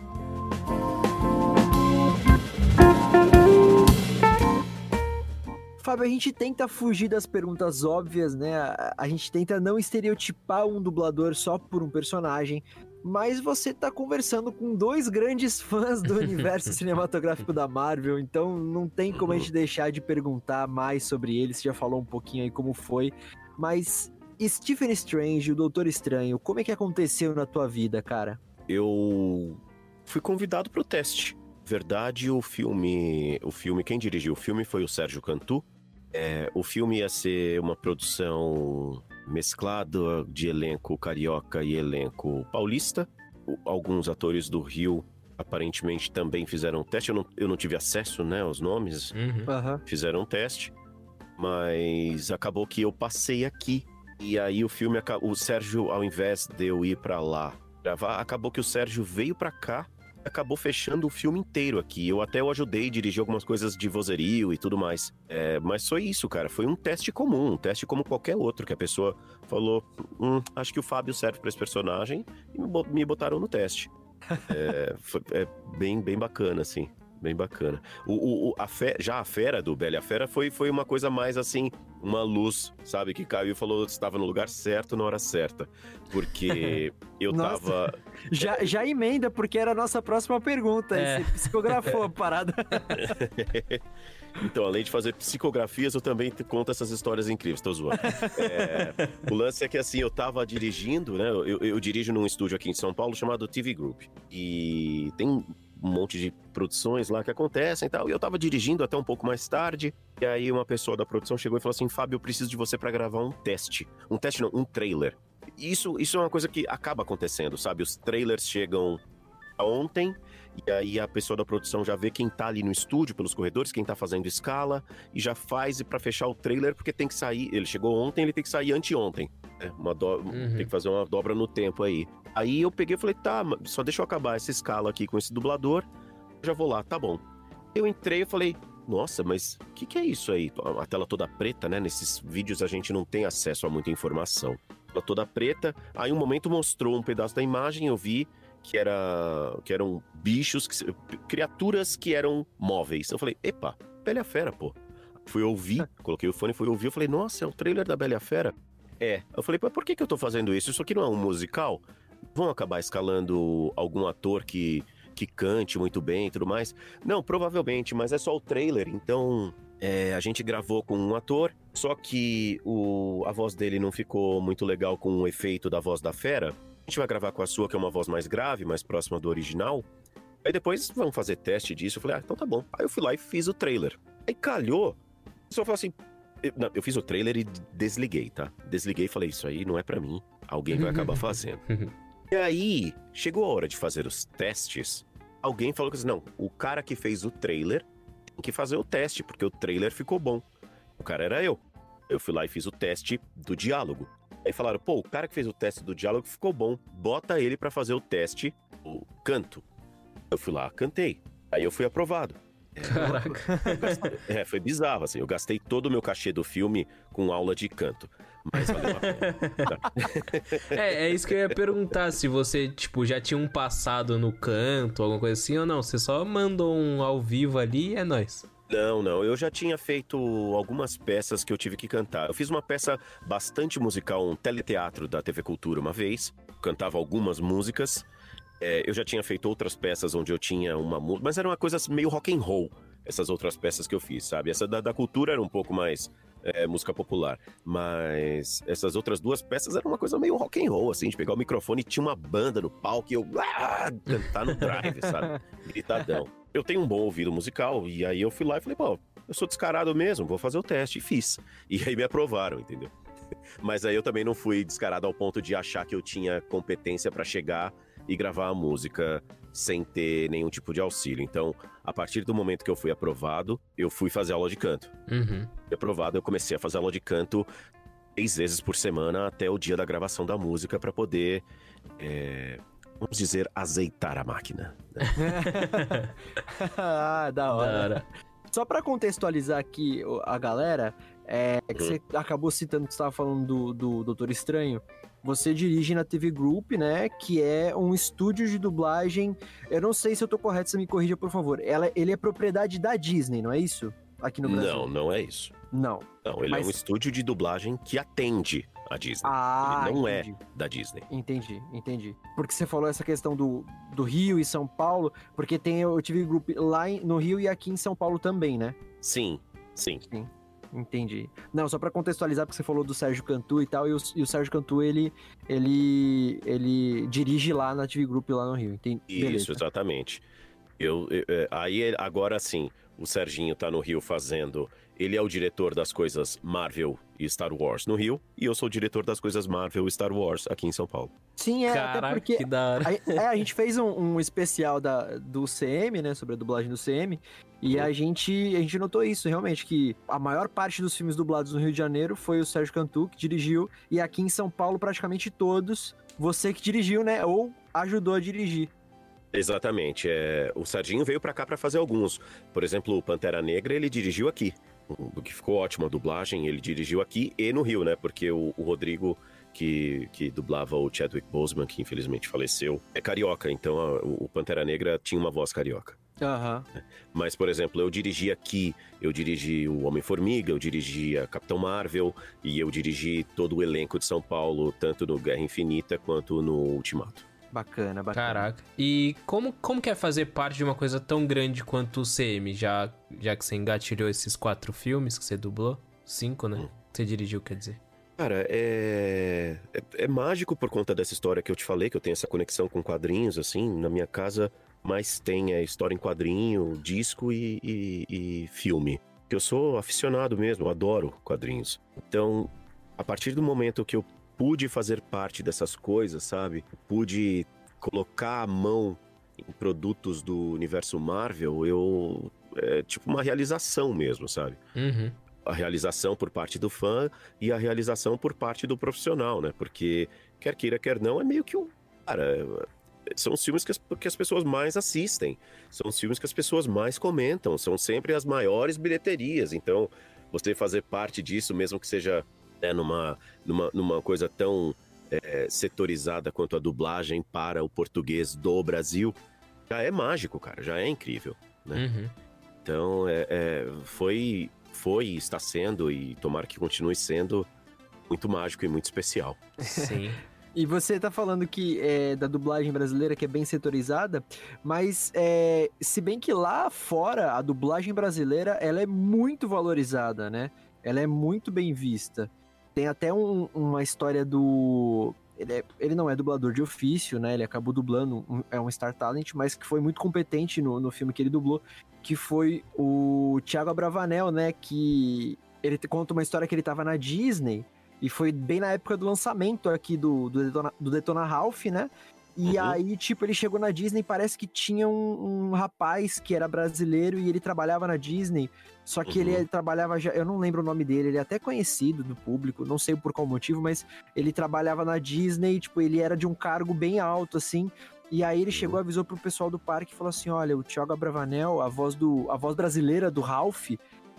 Fábio, a gente tenta fugir das perguntas óbvias, né? A gente tenta não estereotipar um dublador só por um personagem mas você tá conversando com dois grandes fãs do universo cinematográfico da Marvel, então não tem como a gente deixar de perguntar mais sobre ele. Você já falou um pouquinho aí como foi, mas Stephen Strange, o Doutor Estranho, como é que aconteceu na tua vida, cara? Eu fui convidado para o teste. Verdade, o filme, o filme, quem dirigiu o filme foi o Sérgio Cantu. É, o filme ia ser uma produção mesclado de elenco carioca e elenco paulista. Alguns atores do Rio aparentemente também fizeram teste. Eu não, eu não tive acesso né, aos nomes. Uhum. Fizeram teste. Mas acabou que eu passei aqui. E aí o filme, o Sérgio, ao invés de eu ir para lá gravar, acabou que o Sérgio veio para cá acabou fechando o filme inteiro aqui. Eu até o ajudei a dirigir algumas coisas de vozerio e tudo mais. É, mas foi isso, cara. Foi um teste comum, um teste como qualquer outro, que a pessoa falou: hum, acho que o Fábio serve para esse personagem, e me botaram no teste. é, foi, é bem, bem bacana, assim bem bacana. O, o, a fe, já a fera do Bela Fera foi, foi uma coisa mais assim, uma luz, sabe? Que caiu e falou que estava no lugar certo na hora certa. Porque eu Nossa, tava. Já, já emenda, porque era a nossa próxima pergunta. É. Você psicografou a parada. Então, além de fazer psicografias, eu também conto essas histórias incríveis, tô zoando. É, o lance é que, assim, eu tava dirigindo, né? Eu, eu, dirijo num estúdio aqui em São Paulo chamado TV Group. E tem um monte de produções lá que acontecem e tal. E eu tava dirigindo até um pouco mais tarde. E aí uma pessoa da produção chegou e falou assim: Fábio, eu preciso de você para gravar um teste. Um teste não, um trailer. Isso, isso é uma coisa que acaba acontecendo, sabe? Os trailers chegam ontem. E aí a pessoa da produção já vê quem tá ali no estúdio, pelos corredores, quem tá fazendo escala, e já faz para fechar o trailer, porque tem que sair. Ele chegou ontem, ele tem que sair anteontem. Né? Uma do... uhum. Tem que fazer uma dobra no tempo aí. Aí eu peguei e falei, tá, só deixa eu acabar essa escala aqui com esse dublador, já vou lá, tá bom. Eu entrei e falei, nossa, mas o que, que, é isso aí? A tela toda preta, né? Nesses vídeos a gente não tem acesso a muita informação. Ela toda preta. Aí um momento mostrou um pedaço da imagem, eu vi que era que eram bichos, que, criaturas que eram móveis. Eu falei, epa, Bela Fera, pô. Fui ouvir, coloquei o fone, fui ouvir, eu falei, nossa, é o trailer da Bela Fera. É. Eu falei, mas por que, que eu tô fazendo isso? Isso aqui não é um musical? vão acabar escalando algum ator que que cante muito bem e tudo mais. Não, provavelmente, mas é só o trailer, então é, a gente gravou com um ator, só que o, a voz dele não ficou muito legal com o efeito da voz da fera. A gente vai gravar com a sua, que é uma voz mais grave, mais próxima do original. Aí depois vamos fazer teste disso. Eu falei, ah, então tá bom. Aí eu fui lá e fiz o trailer. Aí calhou. O pessoal falou assim. Eu, não, eu fiz o trailer e desliguei, tá? Desliguei e falei, isso aí não é para mim. Alguém vai acabar fazendo. e aí, chegou a hora de fazer os testes. Alguém falou que assim, não, o cara que fez o trailer tem que fazer o teste, porque o trailer ficou bom. O cara era eu. Eu fui lá e fiz o teste do diálogo. Aí falaram, pô, o cara que fez o teste do diálogo ficou bom. Bota ele para fazer o teste, o canto. Eu fui lá, cantei. Aí eu fui aprovado. Caraca. É, foi bizarro, assim. Eu gastei todo o meu cachê do filme com aula de canto. Mas valeu a pena. é, é isso que eu ia perguntar. Se você, tipo, já tinha um passado no canto, alguma coisa assim, ou não? Você só mandou um ao vivo ali e é nóis. Não, não. Eu já tinha feito algumas peças que eu tive que cantar. Eu fiz uma peça bastante musical, um teleteatro da TV Cultura uma vez. Cantava algumas músicas. É, eu já tinha feito outras peças onde eu tinha uma música, mas era uma coisa meio rock and roll, essas outras peças que eu fiz, sabe? Essa da, da cultura era um pouco mais é, música popular, mas essas outras duas peças eram uma coisa meio rock and roll, assim, de pegar o microfone e tinha uma banda no palco e eu ah, cantar no drive, sabe? Gritadão. Eu tenho um bom ouvido musical e aí eu fui lá e falei, pô, eu sou descarado mesmo, vou fazer o teste e fiz. E aí me aprovaram, entendeu? Mas aí eu também não fui descarado ao ponto de achar que eu tinha competência para chegar e gravar a música sem ter nenhum tipo de auxílio. Então, a partir do momento que eu fui aprovado, eu fui fazer aula de canto. Uhum. Fui aprovado, eu comecei a fazer aula de canto três vezes por semana até o dia da gravação da música para poder, é, vamos dizer, azeitar a máquina. Né? ah, da hora. Da hora. Só para contextualizar aqui a galera, é, que uhum. você acabou citando que você estava falando do, do Doutor Estranho você dirige na TV Group, né? Que é um estúdio de dublagem. Eu não sei se eu tô correto, você me corrija, por favor. Ela, ele é propriedade da Disney, não é isso? Aqui no Brasil. Não, não é isso. Não. Não, ele Mas... é um estúdio de dublagem que atende a Disney. Ah, ele não é entendi. é da Disney. Entendi, entendi. Porque você falou essa questão do, do Rio e São Paulo, porque tem o TV Group lá no Rio e aqui em São Paulo também, né? Sim, sim. Sim. Entendi. Não, só para contextualizar, porque você falou do Sérgio Cantu e tal, e o, e o, Sérgio Cantu, ele, ele, ele dirige lá na TV Group lá no Rio. Entendi. Isso, Beleza. exatamente. Eu, eu, é, aí, agora sim, o Serginho tá no Rio fazendo. Ele é o diretor das coisas Marvel e Star Wars no Rio, e eu sou o diretor das coisas Marvel e Star Wars aqui em São Paulo. Sim, é, Caraca, até porque. Que da hora. A, é, a gente fez um, um, especial da, do CM, né? Sobre a dublagem do CM. E a gente, a gente notou isso, realmente, que a maior parte dos filmes dublados no Rio de Janeiro foi o Sérgio Cantu que dirigiu, e aqui em São Paulo, praticamente todos, você que dirigiu, né? Ou ajudou a dirigir. Exatamente. É, o Serginho veio para cá para fazer alguns. Por exemplo, o Pantera Negra, ele dirigiu aqui. O que ficou ótimo a dublagem, ele dirigiu aqui e no Rio, né? Porque o, o Rodrigo, que, que dublava o Chadwick Boseman, que infelizmente faleceu, é carioca. Então a, o Pantera Negra tinha uma voz carioca. Uhum. Mas, por exemplo, eu dirigi aqui, eu dirigi o Homem-Formiga, eu dirigi a Capitão Marvel e eu dirigi todo o elenco de São Paulo, tanto no Guerra Infinita quanto no Ultimato. Bacana, bacana. Caraca. E como, como que é fazer parte de uma coisa tão grande quanto o CM, já, já que você engatilhou esses quatro filmes que você dublou? Cinco, né? Hum. Você dirigiu, quer dizer. Cara, é... é... é mágico por conta dessa história que eu te falei, que eu tenho essa conexão com quadrinhos, assim. Na minha casa, mais tem é história em quadrinho, disco e, e, e filme. Eu sou aficionado mesmo, adoro quadrinhos. Então, a partir do momento que eu pude fazer parte dessas coisas, sabe? Pude colocar a mão em produtos do universo Marvel, eu. É tipo uma realização mesmo, sabe? Uhum. A realização por parte do fã e a realização por parte do profissional, né? Porque, quer queira, quer não, é meio que um. Cara, são os filmes que as, que as pessoas mais assistem, são os filmes que as pessoas mais comentam, são sempre as maiores bilheterias. Então, você fazer parte disso, mesmo que seja né, numa, numa, numa coisa tão é, setorizada quanto a dublagem para o português do Brasil, já é mágico, cara, já é incrível, né? Uhum. Então, é, é, foi, foi, está sendo e tomara que continue sendo muito mágico e muito especial. Sim. E você tá falando que é da dublagem brasileira que é bem setorizada, mas é, se bem que lá fora a dublagem brasileira ela é muito valorizada, né? Ela é muito bem vista. Tem até um, uma história do ele, é, ele, não é dublador de ofício, né? Ele acabou dublando, um, é um Star Talent, mas que foi muito competente no, no filme que ele dublou, que foi o Thiago Abravanel, né? Que ele conta uma história que ele tava na Disney e foi bem na época do lançamento aqui do, do, Detona, do Detona Ralph, né? E uhum. aí, tipo, ele chegou na Disney parece que tinha um, um, rapaz que era brasileiro e ele trabalhava na Disney. Só que uhum. ele trabalhava já. Eu não lembro o nome dele, ele é até conhecido do público, não sei por qual motivo, mas ele trabalhava na Disney, tipo, ele era de um cargo bem alto, assim. E aí ele uhum. chegou, avisou pro pessoal do parque e falou assim: olha, o Thiago Abravanel, a voz do. a voz brasileira do Ralph,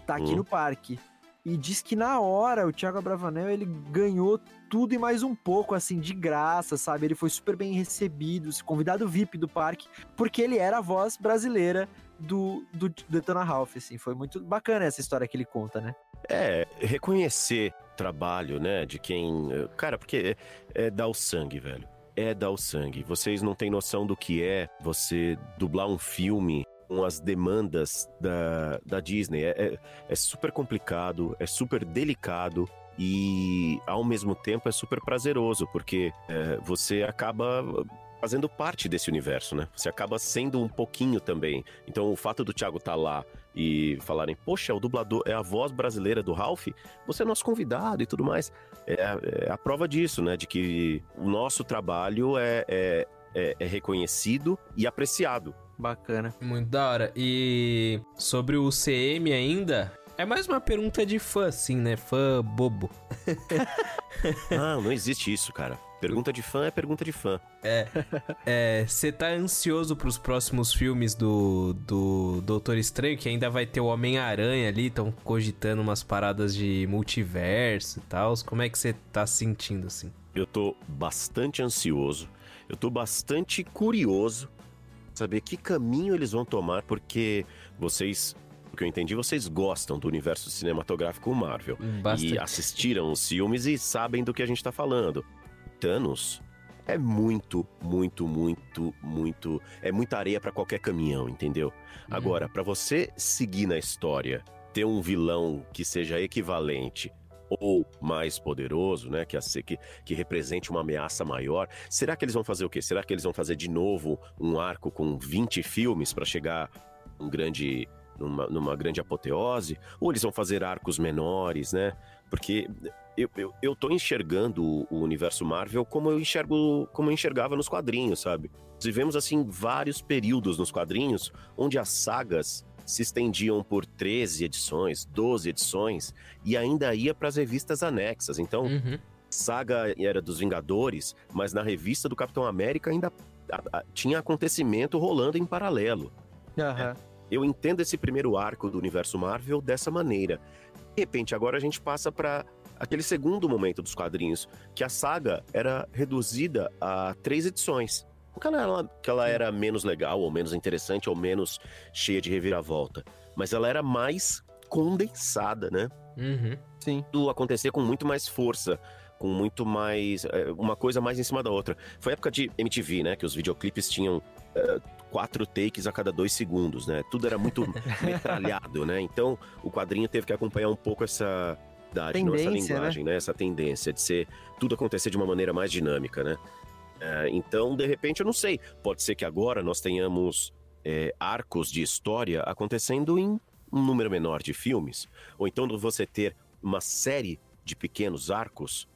tá aqui uhum. no parque. E diz que na hora o Thiago Bravanel ele ganhou tudo e mais um pouco, assim, de graça, sabe? Ele foi super bem recebido, convidado VIP do parque, porque ele era a voz brasileira do, do Detona Ralph, assim. Foi muito bacana essa história que ele conta, né? É, reconhecer trabalho, né, de quem. Cara, porque é, é dar o sangue, velho. É dar o sangue. Vocês não têm noção do que é você dublar um filme com as demandas da, da Disney. É, é, é super complicado, é super delicado e ao mesmo tempo é super prazeroso, porque é, você acaba fazendo parte desse universo, né? Você acaba sendo um pouquinho também. Então o fato do Thiago estar tá lá e falarem, poxa, é o dublador, é a voz brasileira do Ralph, você é nosso convidado e tudo mais. É, é a prova disso, né? De que o nosso trabalho é, é, é, é reconhecido e apreciado. Bacana. Muito da hora. E sobre o CM ainda, é mais uma pergunta de fã, assim, né? Fã bobo. não, não existe isso, cara. Pergunta de fã é pergunta de fã. É. Você é, tá ansioso pros próximos filmes do, do Doutor Estranho, que ainda vai ter o Homem-Aranha ali, estão cogitando umas paradas de multiverso e tal. Como é que você tá sentindo, assim? Eu tô bastante ansioso. Eu tô bastante curioso saber que caminho eles vão tomar, porque vocês o que eu entendi, vocês gostam do universo cinematográfico Marvel. Bastante. E assistiram os filmes e sabem do que a gente tá falando. Thanos é muito, muito, muito, muito. É muita areia para qualquer caminhão, entendeu? Uhum. Agora, para você seguir na história, ter um vilão que seja equivalente ou mais poderoso, né, que, que, que represente uma ameaça maior. Será que eles vão fazer o quê? Será que eles vão fazer de novo um arco com 20 filmes para chegar um grande numa, numa, grande apoteose? Ou eles vão fazer arcos menores, né? Porque eu, eu, eu tô enxergando o universo Marvel como eu enxergo, como eu enxergava nos quadrinhos, sabe? Vivemos assim vários períodos nos quadrinhos onde as sagas se estendiam por 13 edições, 12 edições, e ainda ia para as revistas anexas. Então, uhum. saga era dos Vingadores, mas na revista do Capitão América ainda a, a, tinha acontecimento rolando em paralelo. Uhum. Eu entendo esse primeiro arco do universo Marvel dessa maneira. De repente, agora a gente passa para aquele segundo momento dos quadrinhos, que a saga era reduzida a três edições. Porque ela, que ela era menos legal, ou menos interessante, ou menos cheia de reviravolta. Mas ela era mais condensada, né? Uhum. Sim. Do acontecer com muito mais força, com muito mais. É, uma coisa mais em cima da outra. Foi época de MTV, né? Que os videoclipes tinham. É, quatro takes a cada dois segundos, né? Tudo era muito metralhado, né? Então o quadrinho teve que acompanhar um pouco essa, tendência, essa né? linguagem, né? né? Essa tendência de ser tudo acontecer de uma maneira mais dinâmica, né? É, então, de repente, eu não sei. Pode ser que agora nós tenhamos é, arcos de história acontecendo em um número menor de filmes. Ou então você ter uma série de pequenos arcos,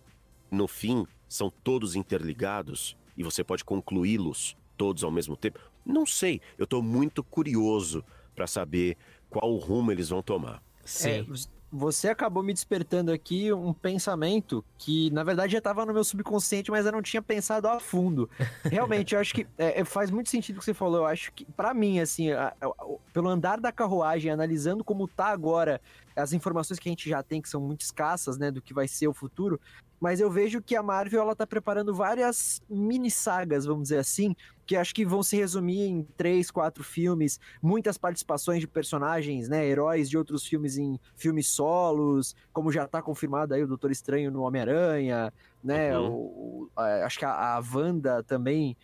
no fim, são todos interligados e você pode concluí-los todos ao mesmo tempo. Não sei. Eu estou muito curioso para saber qual rumo eles vão tomar. Sim. É, você acabou me despertando aqui um pensamento que, na verdade, já estava no meu subconsciente, mas eu não tinha pensado a fundo. Realmente, eu acho que é, é, faz muito sentido o que você falou. Eu acho que, para mim, assim, a, a, pelo andar da carruagem, analisando como tá agora as informações que a gente já tem, que são muito escassas, né, do que vai ser o futuro, mas eu vejo que a Marvel ela tá preparando várias mini sagas, vamos dizer assim, que acho que vão se resumir em três, quatro filmes, muitas participações de personagens, né, heróis de outros filmes em filmes solos, como já tá confirmado aí o Doutor Estranho no Homem-Aranha, né, uhum. o, o, a, acho que a, a Wanda também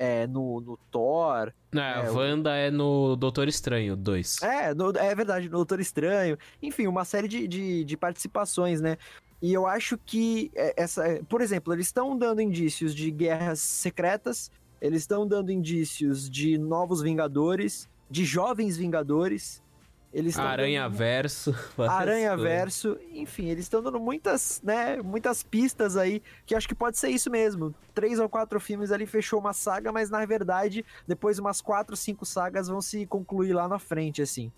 é, no, no Thor. Não, é, a Wanda o... é no Doutor Estranho 2. É, no, é verdade, no Doutor Estranho. Enfim, uma série de, de, de participações, né? E eu acho que é, essa. É, por exemplo, eles estão dando indícios de guerras secretas, eles estão dando indícios de novos Vingadores, de jovens Vingadores. Eles Aranha dando... Verso. Aranha Verso. Enfim, eles estão dando muitas, né, muitas pistas aí que acho que pode ser isso mesmo. Três ou quatro filmes ali fechou uma saga, mas na verdade, depois umas quatro, cinco sagas vão se concluir lá na frente, assim.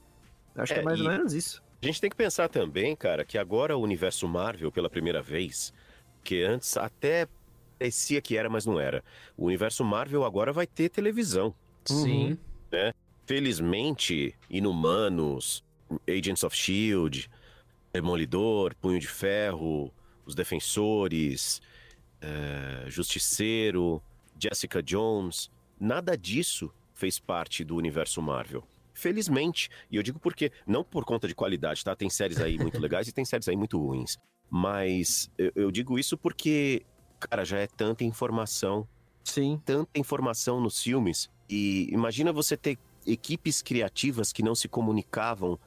Acho é, que é mais ou menos isso. A gente tem que pensar também, cara, que agora o universo Marvel, pela primeira vez, que antes até parecia que era, mas não era. O universo Marvel agora vai ter televisão. Sim. Né? Felizmente, Inumanos, Agents of Shield, Demolidor, Punho de Ferro, Os Defensores, é, Justiceiro, Jessica Jones, nada disso fez parte do universo Marvel. Felizmente. E eu digo porque, não por conta de qualidade, tá? Tem séries aí muito legais e tem séries aí muito ruins. Mas eu, eu digo isso porque, cara, já é tanta informação. Sim. Tanta informação nos filmes. E imagina você ter equipes criativas que não se comunicavam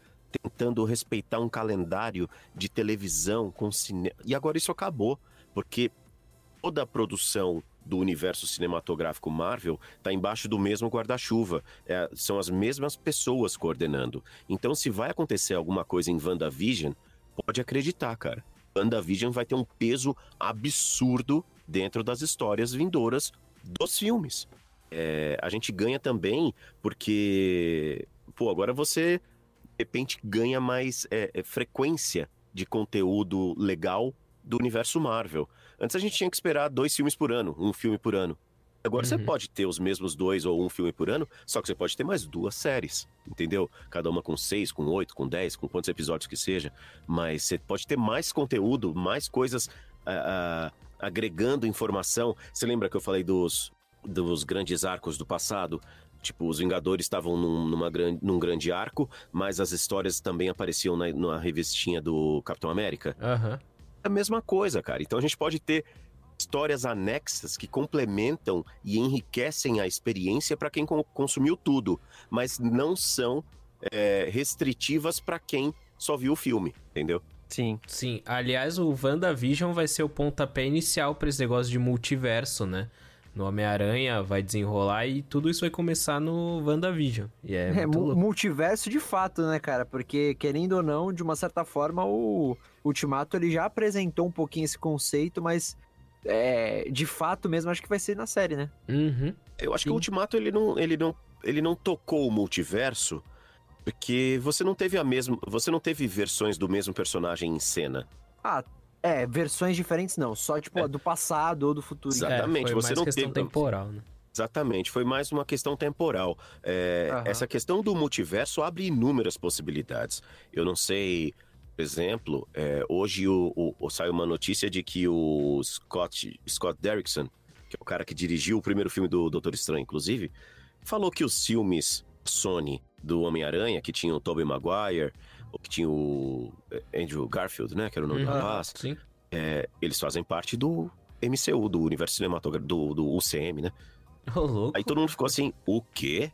tentando respeitar um calendário de televisão com cinema. E agora isso acabou, porque toda a produção do universo cinematográfico Marvel está embaixo do mesmo guarda-chuva. É, são as mesmas pessoas coordenando. Então, se vai acontecer alguma coisa em WandaVision, pode acreditar, cara. WandaVision vai ter um peso absurdo dentro das histórias vindouras dos filmes. É, a gente ganha também porque, pô, agora você de repente ganha mais é, é frequência de conteúdo legal do universo Marvel. Antes a gente tinha que esperar dois filmes por ano, um filme por ano. Agora uhum. você pode ter os mesmos dois ou um filme por ano, só que você pode ter mais duas séries, entendeu? Cada uma com seis, com oito, com dez, com quantos episódios que seja. Mas você pode ter mais conteúdo, mais coisas uh, uh, agregando informação. Você lembra que eu falei dos, dos grandes arcos do passado? Tipo, os Vingadores estavam num, numa grande, num grande arco, mas as histórias também apareciam na, na revistinha do Capitão América. Uhum a mesma coisa, cara. Então a gente pode ter histórias anexas que complementam e enriquecem a experiência para quem consumiu tudo, mas não são é, restritivas para quem só viu o filme, entendeu? Sim. Sim. Aliás, o WandaVision vai ser o pontapé inicial para esse negócio de multiverso, né? No Homem-Aranha vai desenrolar e tudo isso vai começar no WandaVision. E é, é multiverso de fato, né, cara? Porque, querendo ou não, de uma certa forma, o Ultimato ele já apresentou um pouquinho esse conceito, mas é, de fato mesmo acho que vai ser na série, né? Uhum. Eu acho Sim. que o Ultimato ele não, ele, não, ele não tocou o multiverso porque você não teve a mesma, você não teve versões do mesmo personagem em cena. Ah, é, versões diferentes não, só tipo é. do passado ou do futuro. Exatamente, é, você não questão teve temporal, né? Exatamente, foi mais uma questão temporal. É, uhum. Essa questão do multiverso abre inúmeras possibilidades. Eu não sei por exemplo, é, hoje o, o, o, saiu uma notícia de que o Scott, Scott Derrickson, que é o cara que dirigiu o primeiro filme do Doutor Estranho, inclusive, falou que os filmes Sony do Homem-Aranha, que tinha o Tobey Maguire, que tinha o é, Andrew Garfield, né, que era o nome uhum, do rapaz, é, eles fazem parte do MCU, do universo cinematográfico, do, do UCM, né? Oh, Aí todo mundo ficou assim, o quê?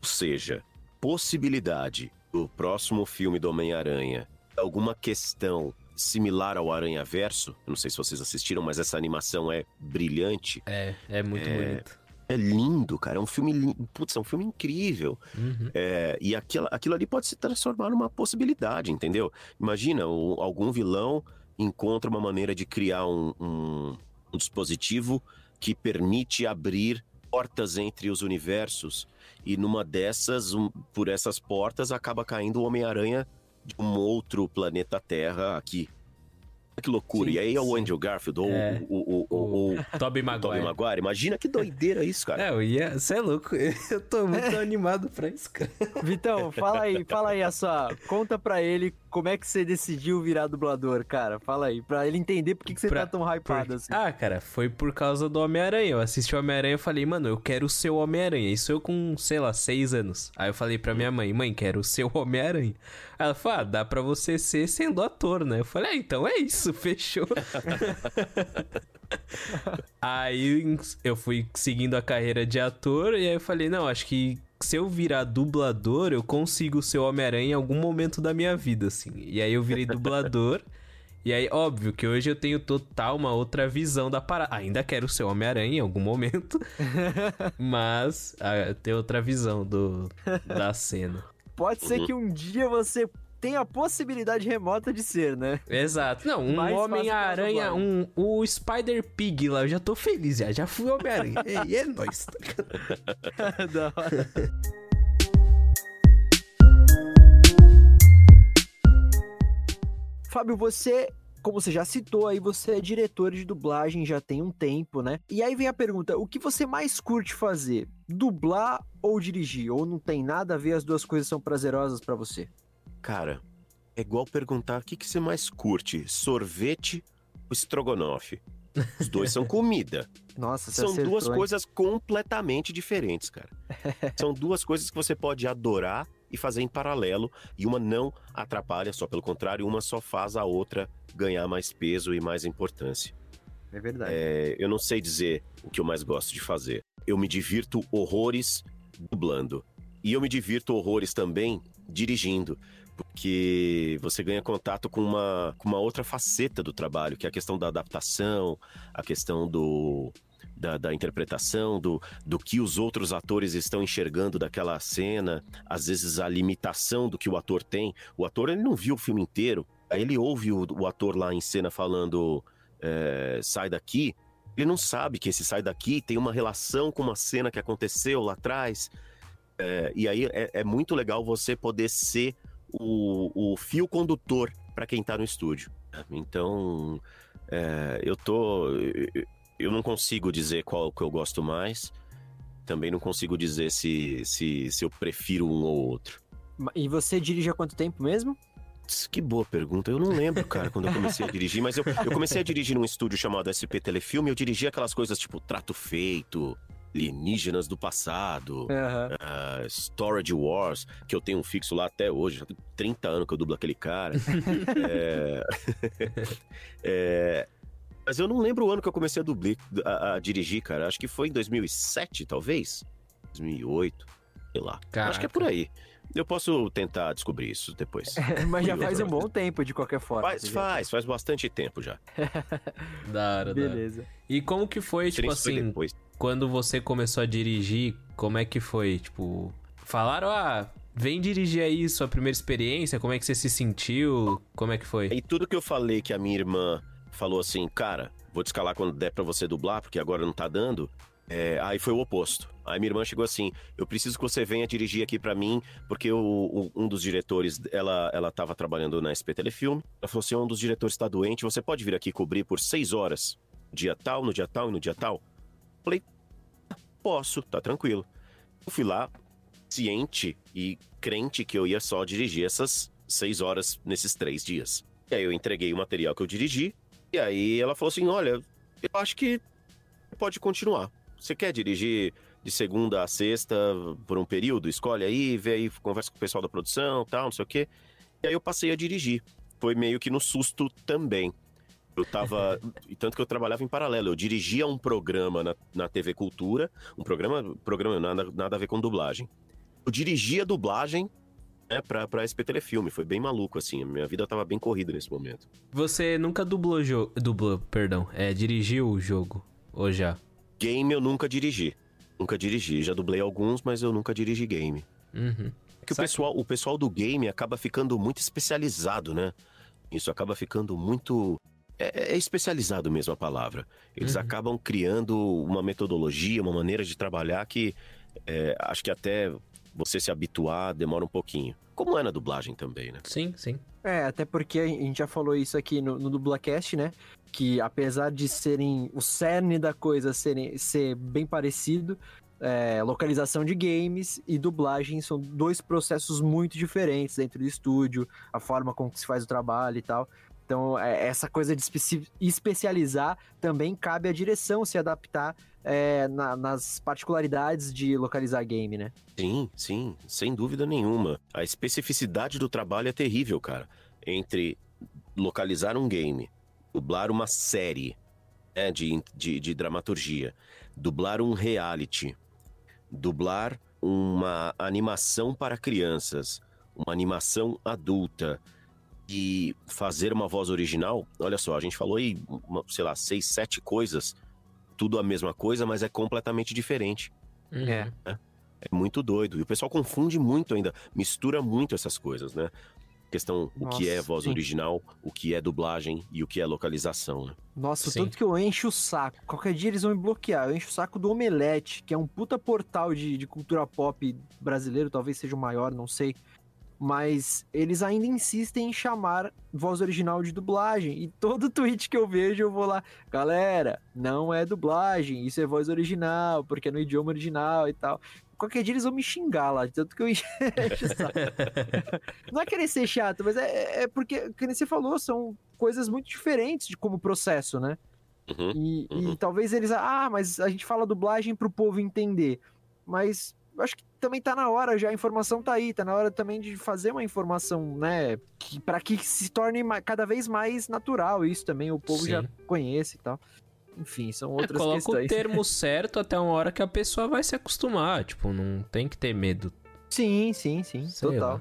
Ou seja, possibilidade do próximo filme do Homem-Aranha alguma questão similar ao Aranha Verso. não sei se vocês assistiram, mas essa animação é brilhante. É, é muito é, bonito. É lindo, cara. É um filme lindo. Putz, é um filme incrível. Uhum. É, e aquilo, aquilo ali pode se transformar numa possibilidade, entendeu? Imagina, o, algum vilão encontra uma maneira de criar um, um, um dispositivo que permite abrir portas entre os universos. E numa dessas, um, por essas portas, acaba caindo o Homem-Aranha de um outro planeta Terra aqui. Que loucura. Sim, e aí é o Andrew Garfield ou é. o, o, o, o, Tobey Maguire. Maguire. Imagina que doideira isso, cara. É, eu ia... Você é louco. Eu tô muito animado pra isso, cara. Vitão, fala aí, fala aí a sua... Conta pra ele como é que você decidiu virar dublador, cara. Fala aí, pra ele entender por que, que você pra... tá tão hypado por... assim. Ah, cara, foi por causa do Homem-Aranha. Eu assisti o Homem-Aranha e falei, mano, eu quero ser o Homem-Aranha. Isso eu com, sei lá, seis anos. Aí eu falei pra minha mãe, mãe, quero ser o Homem-Aranha. Ela falou, ah, dá pra você ser sendo ator, né? Eu falei, ah, então é isso, fechou. aí eu fui seguindo a carreira de ator e aí eu falei, não, acho que se eu virar dublador, eu consigo ser Homem-Aranha em algum momento da minha vida, assim. E aí eu virei dublador. e aí, óbvio que hoje eu tenho total uma outra visão da parada. Ainda quero ser Homem-Aranha em algum momento. mas ah, tem outra visão do, da cena. Pode ser que um dia você tem a possibilidade remota de ser, né? Exato. Não, um Homem-Aranha, um, o Spider Pig lá, eu já tô feliz, já, já fui Homem-Aranha. e é nóis. Tá da hora. Fábio, você como você já citou, aí você é diretor de dublagem já tem um tempo, né? E aí vem a pergunta: o que você mais curte fazer? Dublar ou dirigir? Ou não tem nada a ver, as duas coisas são prazerosas para você? Cara, é igual perguntar o que, que você mais curte: sorvete ou estrogonofe? Os dois são comida. Nossa, São acertou, duas hein? coisas completamente diferentes, cara. são duas coisas que você pode adorar e fazer em paralelo, e uma não atrapalha, só pelo contrário, uma só faz a outra ganhar mais peso e mais importância. É verdade. É, eu não sei dizer o que eu mais gosto de fazer. Eu me divirto horrores dublando. E eu me divirto horrores também dirigindo porque você ganha contato com uma, com uma outra faceta do trabalho, que é a questão da adaptação, a questão do, da, da, interpretação, do, do que os outros atores estão enxergando daquela cena, às vezes a limitação do que o ator tem. O ator ele não viu o filme inteiro, aí ele ouve o, o ator lá em cena falando é, sai daqui, ele não sabe que esse sai daqui tem uma relação com uma cena que aconteceu lá atrás. É, e aí é, é muito legal você poder ser o, o fio condutor para quem está no estúdio. Então, é, eu tô. Eu não consigo dizer qual que eu gosto mais. Também não consigo dizer se, se, se eu prefiro um ou outro. E você dirige há quanto tempo mesmo? Que boa pergunta. Eu não lembro, cara, quando eu comecei a dirigir, mas eu, eu comecei a dirigir num estúdio chamado SP Telefilme. Eu dirigia aquelas coisas tipo Trato Feito, alienígenas do passado, uhum. uh, Storage Wars, que eu tenho um fixo lá até hoje, já tem 30 anos que eu dublo aquele cara. é... é... Mas eu não lembro o ano que eu comecei a, dublir, a, a, dirigir, cara. Acho que foi em 2007, talvez. 2008, sei lá. Caraca. Acho que é por aí. Eu posso tentar descobrir isso depois. Mas já faz um bom tempo, de qualquer forma. Faz, faz, faz bastante tempo já. da hora, Beleza. E como que foi, tipo assim, depois. Quando você começou a dirigir, como é que foi? Tipo, falaram, ah, vem dirigir aí sua primeira experiência, como é que você se sentiu? Como é que foi? E tudo que eu falei que a minha irmã falou assim, cara, vou te escalar quando der pra você dublar, porque agora não tá dando. É, aí foi o oposto. Aí minha irmã chegou assim: eu preciso que você venha dirigir aqui para mim, porque o, o, um dos diretores, ela, ela tava trabalhando na SP Telefilme. Ela falou assim: um dos diretores está doente, você pode vir aqui cobrir por seis horas, dia tal, no dia tal e no dia tal? Falei: posso, tá tranquilo. Eu fui lá, ciente e crente que eu ia só dirigir essas seis horas nesses três dias. E aí eu entreguei o material que eu dirigi, e aí ela falou assim: olha, eu acho que pode continuar. Você quer dirigir de segunda a sexta por um período? Escolhe aí, vê aí, conversa com o pessoal da produção, tal, não sei o quê. E aí eu passei a dirigir. Foi meio que no susto também. Eu tava. tanto que eu trabalhava em paralelo. Eu dirigia um programa na, na TV Cultura, um programa, programa nada, nada a ver com dublagem. Eu dirigia dublagem né, pra, pra SP Telefilme. Foi bem maluco, assim. A minha vida tava bem corrida nesse momento. Você nunca dublou jogo. Dublou, perdão. É, dirigiu o jogo. Ou já? Game eu nunca dirigi. Nunca dirigi. Já dublei alguns, mas eu nunca dirigi game. Uhum. Que o pessoal, o pessoal do game acaba ficando muito especializado, né? Isso acaba ficando muito. É, é especializado mesmo a palavra. Eles uhum. acabam criando uma metodologia, uma maneira de trabalhar que é, acho que até você se habituar demora um pouquinho. Como é na dublagem também, né? Sim, sim. É, até porque a gente já falou isso aqui no, no Dublacast, né? Que apesar de serem o cerne da coisa serem, ser bem parecido, é, localização de games e dublagem são dois processos muito diferentes dentro do estúdio, a forma como se faz o trabalho e tal. Então, é, essa coisa de espe especializar também cabe à direção se adaptar é, na, nas particularidades de localizar game, né? Sim, sim, sem dúvida nenhuma. A especificidade do trabalho é terrível, cara. Entre localizar um game, dublar uma série né, de, de, de dramaturgia, dublar um reality, dublar uma animação para crianças, uma animação adulta e fazer uma voz original. Olha só, a gente falou aí, uma, sei lá, seis, sete coisas, tudo a mesma coisa, mas é completamente diferente. Uhum. É. é. É muito doido. E o pessoal confunde muito ainda, mistura muito essas coisas, né? questão Nossa, o que é voz sim. original, o que é dublagem e o que é localização, né? Nossa, sim. tanto que eu encho o saco. Qualquer dia eles vão me bloquear. Eu encho o saco do Omelete, que é um puta portal de, de cultura pop brasileiro, talvez seja o maior, não sei. Mas eles ainda insistem em chamar voz original de dublagem. E todo tweet que eu vejo, eu vou lá, galera, não é dublagem, isso é voz original, porque é no idioma original e tal qualquer dia eles vão me xingar lá, tanto que eu Não é querer ser chato, mas é, é porque, como você falou, são coisas muito diferentes de como processo, né? Uhum, e, uhum. e, talvez eles, ah, mas a gente fala dublagem pro povo entender. Mas eu acho que também tá na hora já, a informação tá aí, tá na hora também de fazer uma informação, né, que, para que se torne cada vez mais natural isso também, o povo Sim. já conhece e tal. Enfim, são é, outras é, coloca questões. Coloca o termo certo até uma hora que a pessoa vai se acostumar. Tipo, não tem que ter medo. Sim, sim, sim. Sei total.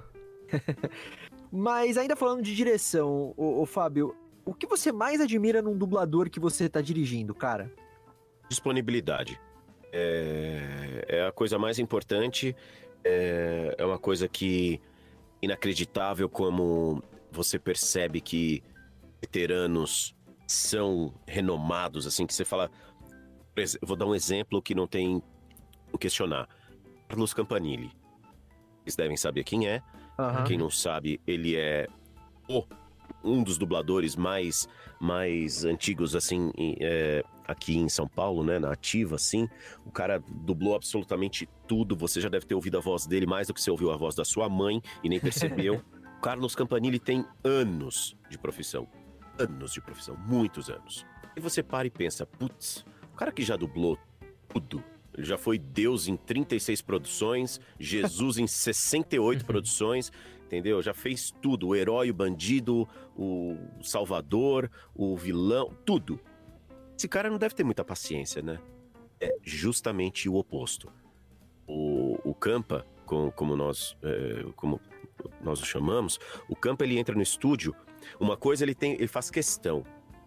Mas ainda falando de direção, o, Fábio, o que você mais admira num dublador que você tá dirigindo, cara? Disponibilidade. É, é a coisa mais importante. É, é uma coisa que inacreditável como você percebe que veteranos são renomados, assim, que você fala. Vou dar um exemplo que não tem o questionar. Carlos Campanile. Vocês devem saber quem é. Uhum. Quem não sabe, ele é o, um dos dubladores mais, mais antigos, assim, é, aqui em São Paulo, né? Na ativa, assim. O cara dublou absolutamente tudo. Você já deve ter ouvido a voz dele mais do que você ouviu a voz da sua mãe e nem percebeu. Carlos Campanile tem anos de profissão anos de profissão, muitos anos. E você para e pensa, putz, o cara que já dublou tudo, ele já foi Deus em 36 produções, Jesus em 68 produções, entendeu? Já fez tudo, o herói, o bandido, o salvador, o vilão, tudo. Esse cara não deve ter muita paciência, né? É justamente o oposto. O, o Campa, com, como nós, é, como nós o chamamos, o Campa ele entra no estúdio uma coisa ele tem, ele faz questão,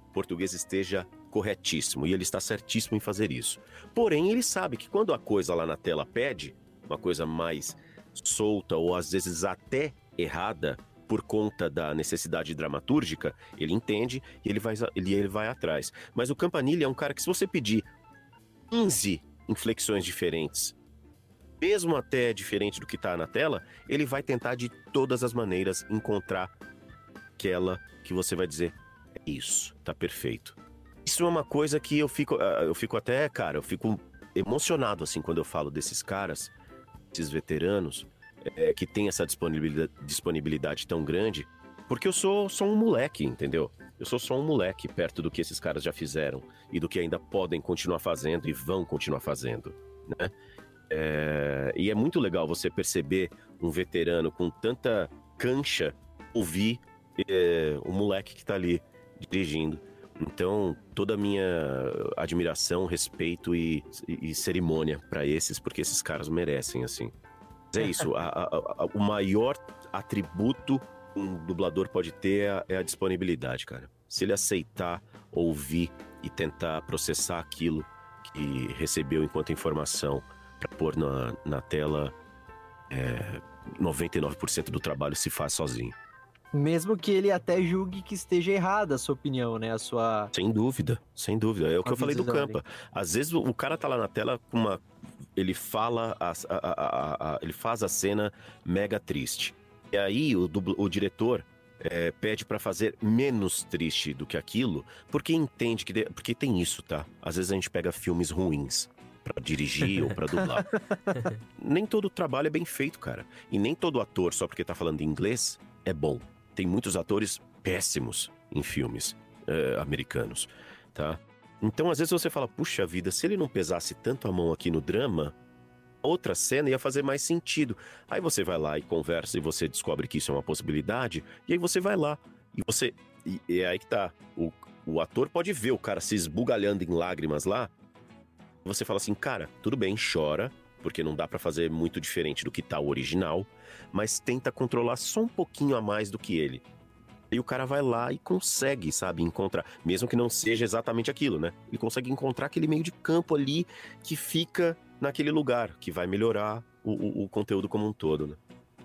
o português esteja corretíssimo e ele está certíssimo em fazer isso. Porém, ele sabe que quando a coisa lá na tela pede uma coisa mais solta ou às vezes até errada por conta da necessidade dramatúrgica, ele entende e ele vai, ele, ele vai atrás. Mas o Campanile é um cara que se você pedir 15 inflexões diferentes, mesmo até diferente do que está na tela, ele vai tentar de todas as maneiras encontrar aquela que você vai dizer: é isso, tá perfeito. Isso é uma coisa que eu fico, ah, eu fico até, cara, eu fico emocionado assim quando eu falo desses caras, esses veteranos, é, que tem essa disponibilidade, disponibilidade tão grande, porque eu sou só um moleque, entendeu? Eu sou só um moleque perto do que esses caras já fizeram e do que ainda podem continuar fazendo e vão continuar fazendo, né? É, e é muito legal você perceber um veterano com tanta cancha ouvir é, o moleque que tá ali dirigindo. Então, toda a minha admiração, respeito e, e, e cerimônia para esses, porque esses caras merecem, assim. É isso, a, a, a, o maior atributo um dublador pode ter é, é a disponibilidade, cara. Se ele aceitar, ouvir e tentar processar aquilo que recebeu enquanto informação para pôr na, na tela, é, 99% do trabalho se faz sozinho. Mesmo que ele até julgue que esteja errada a sua opinião, né? A sua. Sem dúvida, sem dúvida. É o que eu falei do Campa. Às vezes o cara tá lá na tela com uma. Ele fala, a, a, a, ele faz a cena mega triste. E aí o, dublo, o diretor é, pede para fazer menos triste do que aquilo, porque entende que. De... Porque tem isso, tá? Às vezes a gente pega filmes ruins para dirigir ou para dublar. nem todo trabalho é bem feito, cara. E nem todo ator, só porque tá falando inglês, é bom tem muitos atores péssimos em filmes é, americanos, tá? Então, às vezes você fala, puxa vida, se ele não pesasse tanto a mão aqui no drama, outra cena ia fazer mais sentido. Aí você vai lá e conversa e você descobre que isso é uma possibilidade, e aí você vai lá e você. E, é aí que tá. O, o ator pode ver o cara se esbugalhando em lágrimas lá. Você fala assim, cara, tudo bem, chora, porque não dá para fazer muito diferente do que tá o original, mas tenta controlar só um pouquinho a mais do que ele. E o cara vai lá e consegue, sabe, encontrar, mesmo que não seja exatamente aquilo, né? Ele consegue encontrar aquele meio de campo ali que fica naquele lugar, que vai melhorar o, o, o conteúdo como um todo, né?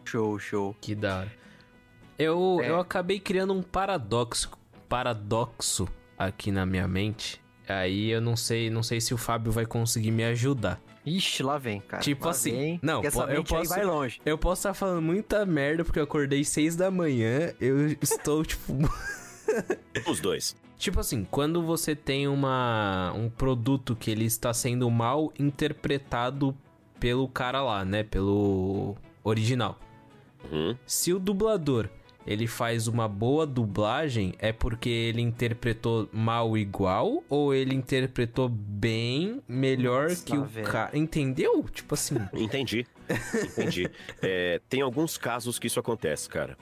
Show, show. Que da hora. Eu, é. eu acabei criando um paradoxo, paradoxo aqui na minha mente. Aí eu não sei, não sei se o Fábio vai conseguir me ajudar. Ixi, lá vem, cara. Tipo lá assim, vem, não, eu posso, vai longe. Eu posso estar falando muita merda porque eu acordei seis da manhã, eu estou, tipo... Os dois. Tipo assim, quando você tem uma, um produto que ele está sendo mal interpretado pelo cara lá, né? Pelo original. Uhum. Se o dublador ele faz uma boa dublagem, é porque ele interpretou mal igual ou ele interpretou bem, melhor Nossa, que o cara. Entendeu? Tipo assim. Entendi. Entendi. é, tem alguns casos que isso acontece, cara.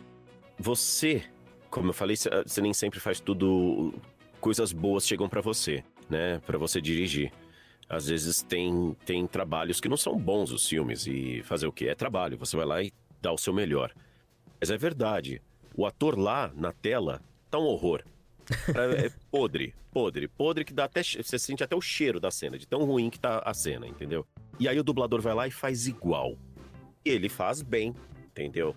Você, como eu falei, você nem sempre faz tudo. Coisas boas chegam para você, né? Para você dirigir. Às vezes tem, tem trabalhos que não são bons os filmes e fazer o que? É trabalho. Você vai lá e dá o seu melhor. Mas é verdade. O ator lá na tela tá um horror. É, é podre, podre, podre que dá até. Você sente até o cheiro da cena, de tão ruim que tá a cena, entendeu? E aí o dublador vai lá e faz igual. E ele faz bem, entendeu?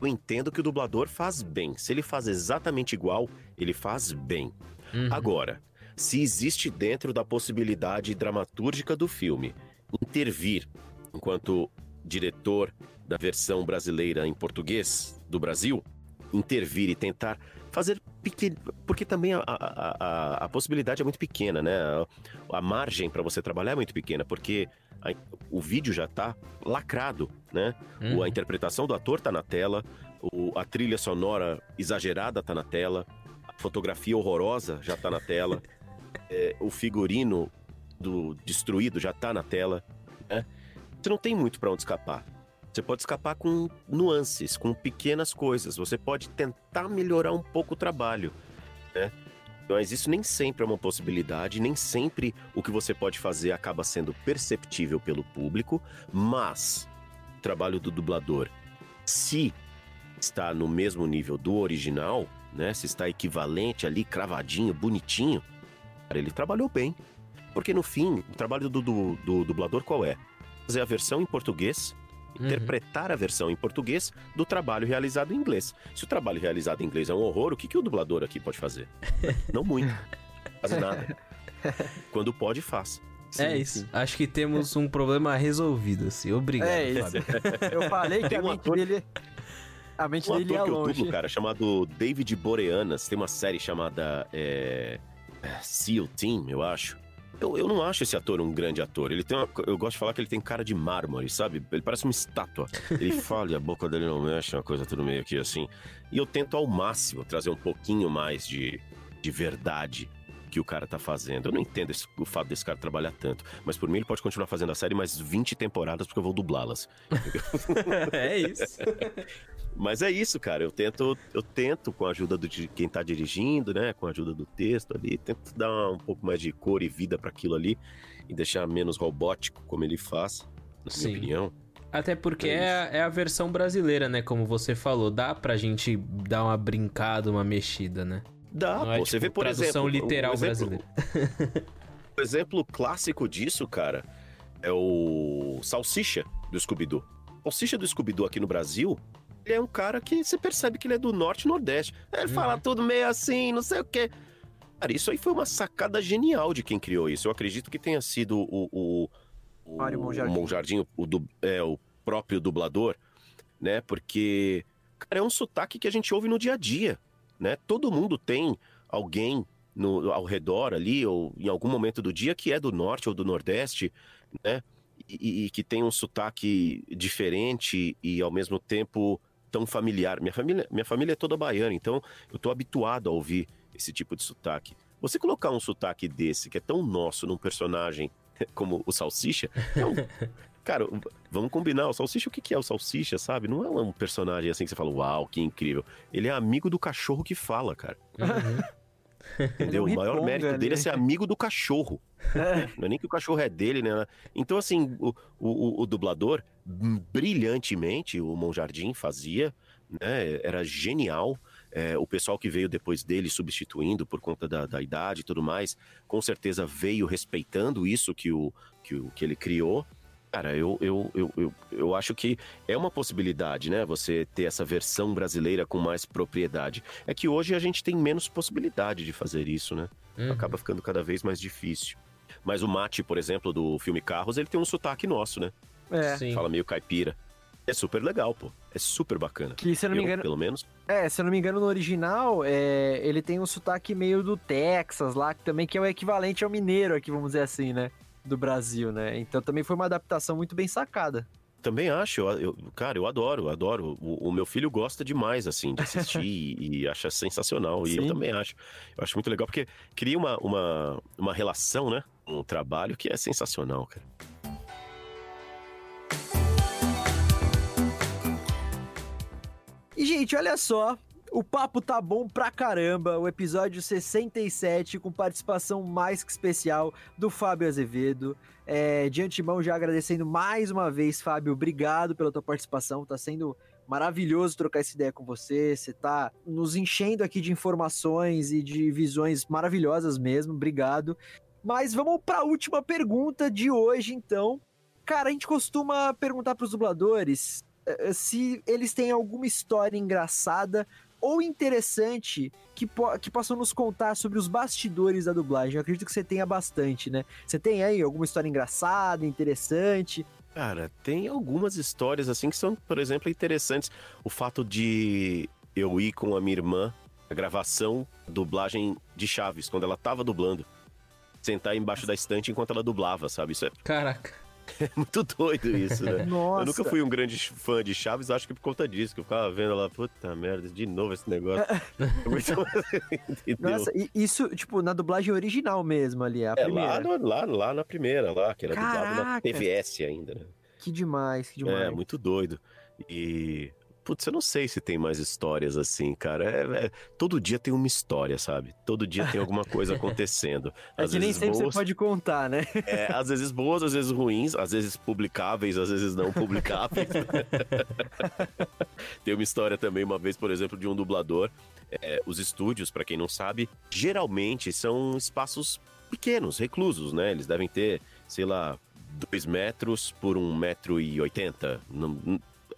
Eu entendo que o dublador faz bem. Se ele faz exatamente igual, ele faz bem. Uhum. Agora, se existe dentro da possibilidade dramatúrgica do filme intervir enquanto diretor da versão brasileira em português do Brasil, intervir e tentar fazer pequeno. Porque também a, a, a, a, possibilidade é muito pequena, né? A, a margem para você trabalhar é muito pequena, porque o vídeo já está lacrado, né? Uhum. a interpretação do ator está na tela, o, a trilha sonora exagerada está na tela, a fotografia horrorosa já está na tela, é, o figurino do destruído já está na tela, né? Você não tem muito para onde escapar. Você pode escapar com nuances, com pequenas coisas. Você pode tentar melhorar um pouco o trabalho, né? Mas isso nem sempre é uma possibilidade, nem sempre o que você pode fazer acaba sendo perceptível pelo público, mas o trabalho do dublador, se está no mesmo nível do original, né? Se está equivalente ali, cravadinho, bonitinho, ele trabalhou bem. Porque no fim, o trabalho do, do, do dublador qual é? Fazer a versão em português Uhum. interpretar a versão em português do trabalho realizado em inglês. Se o trabalho realizado em inglês é um horror, o que, que o dublador aqui pode fazer? Não muito. Fazer nada. Quando pode, faz. Sim, é isso. Sim. Acho que temos um problema resolvido, assim. Obrigado, é isso. Eu falei que tem a mente ator... dele... A mente um dele ator ia que longe. eu dublo, cara, chamado David Boreanas. Tem uma série chamada é... SEAL Team, eu acho. Eu, eu não acho esse ator um grande ator. Ele tem uma, eu gosto de falar que ele tem cara de mármore, sabe? Ele parece uma estátua. Ele fala e a boca dele não mexe, uma coisa tudo meio aqui assim. E eu tento ao máximo trazer um pouquinho mais de, de verdade que o cara tá fazendo. Eu não entendo esse, o fato desse cara trabalhar tanto. Mas por mim ele pode continuar fazendo a série mais 20 temporadas porque eu vou dublá-las. é isso. Mas é isso, cara. Eu tento, eu tento com a ajuda de quem tá dirigindo, né? Com a ajuda do texto ali, tento dar um pouco mais de cor e vida para aquilo ali e deixar menos robótico como ele faz, na Sim. minha opinião. Até porque é, é, é, a versão brasileira, né? Como você falou, dá pra gente dar uma brincada, uma mexida, né? Dá, Não pô. É, você tipo, vê, por exemplo. literal um exemplo, brasileira. o exemplo clássico disso, cara, é o Salsicha do Scooby-Doo. Salsicha do Scooby-Doo aqui no Brasil, ele é um cara que você percebe que ele é do norte e nordeste. Ele uhum. fala tudo meio assim, não sei o quê. Cara, isso aí foi uma sacada genial de quem criou isso. Eu acredito que tenha sido o. o, o Mário Monjardim. O, Monjardim, o, du, é, o próprio dublador, né? Porque, cara, é um sotaque que a gente ouve no dia a dia, né? Todo mundo tem alguém no, ao redor ali, ou em algum momento do dia, que é do norte ou do nordeste, né? E, e, que tem um sotaque diferente e ao mesmo tempo tão familiar. Minha família, minha família é toda baiana, então eu tô habituado a ouvir esse tipo de sotaque. Você colocar um sotaque desse, que é tão nosso, num personagem como o Salsicha, é um... Cara, vamos combinar, o Salsicha, o que é o Salsicha, sabe? Não é um personagem assim que você fala, uau, que incrível. Ele é amigo do cachorro que fala, cara. Uhum. Entendeu? É um o maior mérito ali. dele é ser amigo do cachorro. É. Não é nem que o cachorro é dele, né? Então, assim, o, o, o dublador, brilhantemente, o Monjardim fazia, né? Era genial. É, o pessoal que veio depois dele substituindo por conta da, da, idade e tudo mais, com certeza veio respeitando isso que, o, que, o, que ele criou. Cara, eu, eu, eu, eu, eu acho que é uma possibilidade, né? Você ter essa versão brasileira com mais propriedade. É que hoje a gente tem menos possibilidade de fazer isso, né? Uhum. Acaba ficando cada vez mais difícil. Mas o Mate, por exemplo, do filme Carros, ele tem um sotaque nosso, né? É. Sim. Fala meio caipira. É super legal, pô. É super bacana. Que, se eu não me engano. Pelo menos. É, se eu não me engano, no original, é, ele tem um sotaque meio do Texas lá, também que é o equivalente ao mineiro aqui, vamos dizer assim, né? Do Brasil, né? Então também foi uma adaptação muito bem sacada. Também acho, eu, eu cara, eu adoro, adoro. O, o, meu filho gosta demais, assim, de assistir e, e, acha sensacional. E Sim. eu também acho. Eu acho muito legal, porque cria uma, uma, uma relação, né? Um trabalho que é sensacional, cara. E, gente, olha só, o papo tá bom pra caramba. O episódio 67, com participação mais que especial do Fábio Azevedo. É, de antemão, já agradecendo mais uma vez, Fábio. Obrigado pela tua participação. Tá sendo maravilhoso trocar essa ideia com você. Você tá nos enchendo aqui de informações e de visões maravilhosas mesmo. Obrigado. Mas vamos para a última pergunta de hoje, então. Cara, a gente costuma perguntar para os dubladores eh, se eles têm alguma história engraçada ou interessante que, po que possam nos contar sobre os bastidores da dublagem. Eu acredito que você tenha bastante, né? Você tem aí alguma história engraçada, interessante? Cara, tem algumas histórias assim que são, por exemplo, interessantes. O fato de eu ir com a minha irmã a gravação, dublagem de Chaves, quando ela tava dublando. Sentar embaixo da estante enquanto ela dublava, sabe? Isso é. Caraca. É muito doido isso, né? Nossa. Eu nunca fui um grande fã de Chaves, acho que por conta disso, que eu ficava vendo lá, puta merda, de novo esse negócio. Nossa, e isso, tipo, na dublagem original mesmo ali, a é, primeira. Lá, lá, lá na primeira, lá, que era Caraca. dublado na TVS ainda, né? Que demais, que demais. É, muito doido. E Putz, eu não sei se tem mais histórias assim, cara. É, é, todo dia tem uma história, sabe? Todo dia tem alguma coisa acontecendo. É às é que nem sempre boas, você pode contar, né? É, às vezes boas, às vezes ruins, às vezes publicáveis, às vezes não publicáveis. tem uma história também, uma vez, por exemplo, de um dublador. É, os estúdios, para quem não sabe, geralmente são espaços pequenos, reclusos, né? Eles devem ter, sei lá, 2 metros por 1,80 metro e oitenta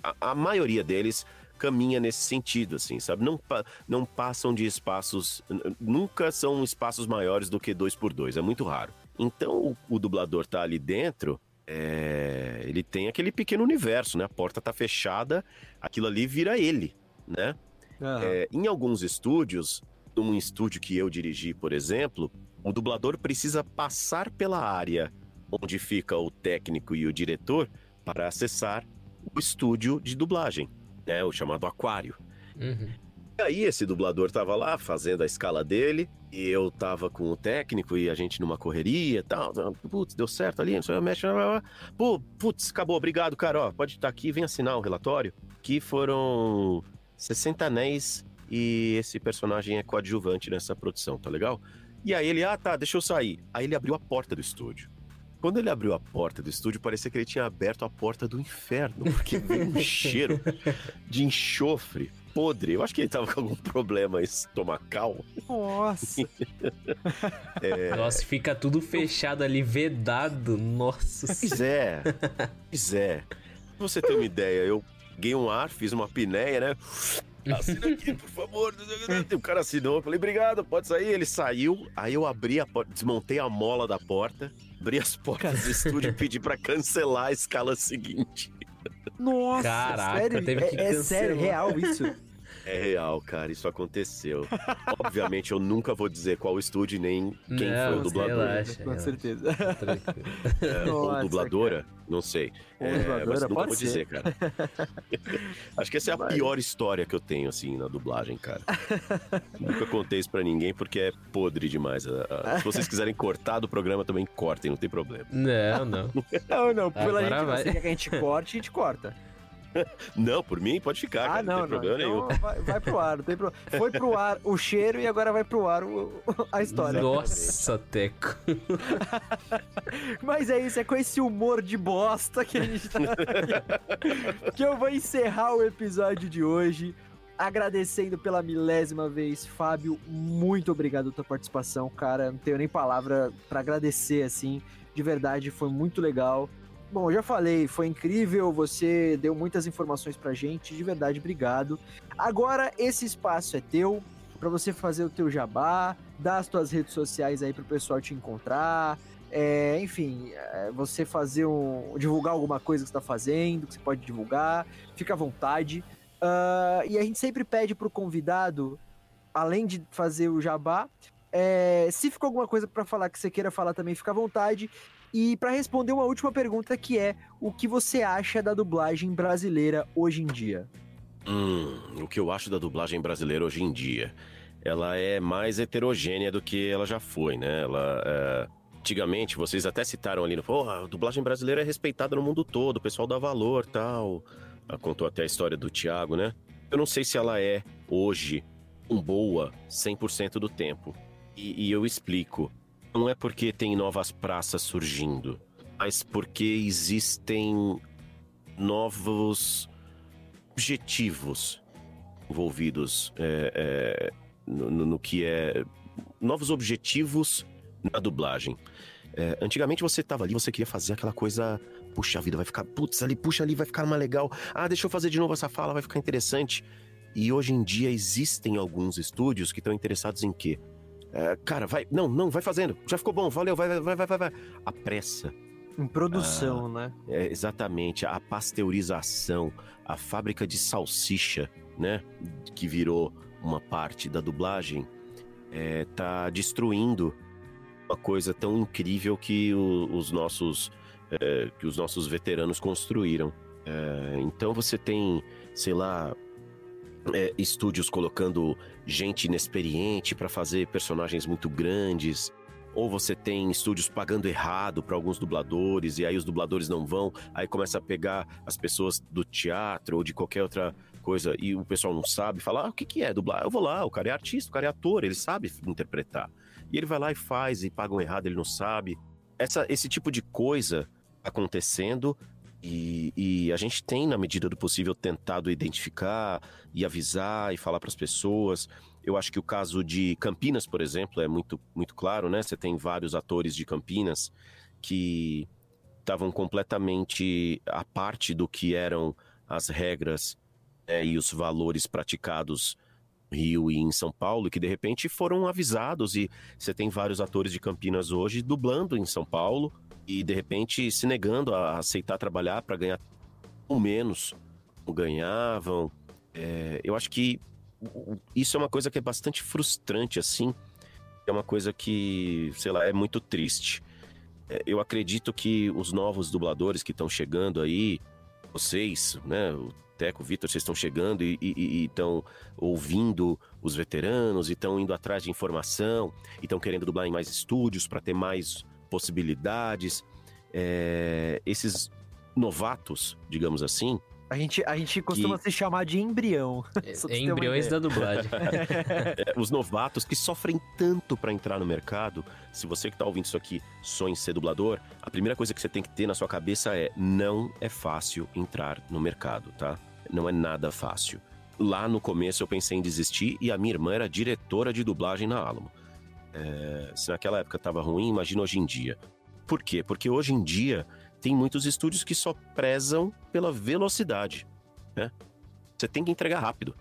a, a maioria deles caminha nesse sentido, assim, sabe? Não, não passam de espaços, nunca são espaços maiores do que dois por dois, é muito raro. Então o, o dublador tá ali dentro, é, ele tem aquele pequeno universo, né? A porta tá fechada, aquilo ali vira ele, né? Uhum. É, em alguns estúdios, num estúdio que eu dirigi, por exemplo, o dublador precisa passar pela área onde fica o técnico e o diretor para acessar o estúdio de dublagem, né? O chamado Aquário. Uhum. E aí esse dublador tava lá fazendo a escala dele, e eu tava com o técnico e a gente numa correria e tal. Putz, deu certo ali, não sei, mexe. Pô, putz, acabou, obrigado, cara. Ó, pode estar aqui, vem assinar o relatório. Que foram 60 anéis e esse personagem é coadjuvante nessa produção, tá legal? E aí ele, ah tá, deixa eu sair. Aí ele abriu a porta do estúdio. Quando ele abriu a porta do estúdio, parecia que ele tinha aberto a porta do inferno, porque veio um cheiro de enxofre podre. Eu acho que ele tava com algum problema estomacal. Nossa. é... Nossa, fica tudo fechado ali, vedado. Nossa. Pois é. Pois é. Pra você ter uma ideia, eu peguei um ar, fiz uma pinéia, né? Assina aqui, por favor. O cara assinou. Eu falei, obrigado, pode sair. Ele saiu. Aí eu abri a porta, desmontei a mola da porta, abri as portas do estúdio e pedi pra cancelar a escala seguinte. Nossa, Caraca, sério? teve que é, é sério, real isso? É real, cara, isso aconteceu. Obviamente, eu nunca vou dizer qual estúdio nem quem Não, foi o dublador. relaxa, Com relaxa. certeza. É, ou Nossa, dubladora, não sei. Ou É, dubladora, mas nunca pode vou ser. dizer, cara. Acho que essa é a pior história que eu tenho, assim, na dublagem, cara. nunca contei isso pra ninguém porque é podre demais. A- a- Se vocês quiserem cortar do programa, também cortem, não tem problema. Não, não. Não, não, pela Agora gente, vai. você quer que a gente corte, a gente corta. Não, por mim, pode ficar, cara, ah, não, não, tem não. problema nenhum. Então vai, vai pro ar, não tem problema. Foi pro ar o cheiro e agora vai pro ar o- a história. Nossa, Teco. Mas é isso, é com esse humor de bosta que a gente tá aqui, que eu vou encerrar o episódio de hoje. Agradecendo pela milésima vez, Fábio, muito obrigado pela tua participação, cara. Não tenho nem palavra pra agradecer, assim. De verdade, foi muito legal. Bom, eu já falei, foi incrível, você deu muitas informações pra gente, de verdade, obrigado. Agora esse espaço é teu, pra você fazer o teu jabá, dar as tuas redes sociais aí pro pessoal te encontrar, é, enfim, é, você fazer um. divulgar alguma coisa que você tá fazendo, que você pode divulgar, fica à vontade. Ah, e a gente sempre pede pro convidado, além de fazer o jabá, é, se ficou alguma coisa pra falar que você queira falar também, fica à vontade. E pra responder uma última pergunta que é: o que você acha da dublagem brasileira hoje em dia? Hum, o que eu acho da dublagem brasileira hoje em dia? Ela é mais heterogênea do que ela já foi, né? Ela. é, Antigamente, vocês até citaram ali. Porra, a dublagem brasileira é respeitada no mundo todo, o pessoal dá valor tal. Ah, Contou até a história do Thiago, né? Eu não sei se ela é, hoje, um boa 100% do tempo. E, e eu explico. Não é porque tem novas praças surgindo, mas porque existem novos objetivos envolvidos é, é, no, no- que é novos objetivos na dublagem. É, antigamente você tava ali, você queria fazer aquela coisa, puxa vida, vai ficar, putz, ali, puxa ali, vai ficar mais legal. Ah, deixa eu fazer de novo essa fala, vai ficar interessante. E hoje em dia existem alguns estúdios que estão interessados em quê? É, cara, vai, não, não, vai fazendo, já ficou bom, valeu, vai, vai, vai, vai, vai. A pressa, Em produção, né? é, exatamente, a pasteurização, a fábrica de salsicha, né, que virou uma parte da dublagem, é, tá destruindo uma coisa tão incrível que o- os nossos é, que os nossos veteranos construíram. É, então você tem, sei lá, é, estúdios colocando gente inexperiente para fazer personagens muito grandes. Ou você tem estúdios pagando errado para alguns dubladores, e aí os dubladores não vão, aí começa a pegar as pessoas do teatro ou de qualquer outra coisa, e o pessoal não sabe, fala: ah, o que, que é dublar? Eu vou lá, o cara é artista, o cara é ator, ele sabe interpretar. E ele vai lá e faz, e pagam errado, ele não sabe. Essa, esse tipo de coisa acontecendo, e, e a gente tem, na medida do possível, tentado identificar e avisar e falar para as pessoas. Eu acho que o caso de Campinas, por exemplo, é muito, muito claro, né? Você tem vários atores de Campinas que estavam completamente à parte do que eram as regras né, e os valores praticados no Rio e em São Paulo, que de repente foram avisados. E você tem vários atores de Campinas hoje dublando em São Paulo e de repente se negando a aceitar trabalhar para ganhar ou menos como ganhavam. É, eu acho que isso é uma coisa que é bastante frustrante, assim. É uma coisa que, sei lá, é muito triste. É, eu acredito que os novos dubladores que estão chegando aí, vocês, né, o Teco, o Vitor, vocês estão chegando e estão ouvindo os veteranos e estão indo atrás de informação e estão querendo dublar em mais estúdios para ter mais possibilidades. É, esses novatos, digamos assim, A gente, a gente costuma se chamar de embrião. Uma Embriões da dublagem. É, os novatos que sofrem tanto para entrar no mercado. Se você que tá ouvindo isso aqui sonha em ser dublador, a primeira coisa que você tem que ter na sua cabeça é: não é fácil entrar no mercado, tá? Não é nada fácil. Lá no começo eu pensei em desistir e a minha irmã era diretora de dublagem na Alamo. É, se naquela época tava ruim, imagina hoje em dia. Por quê? Porque hoje em dia tem muitos estúdios que só prezam pela velocidade. né? Você tem que entregar rápido.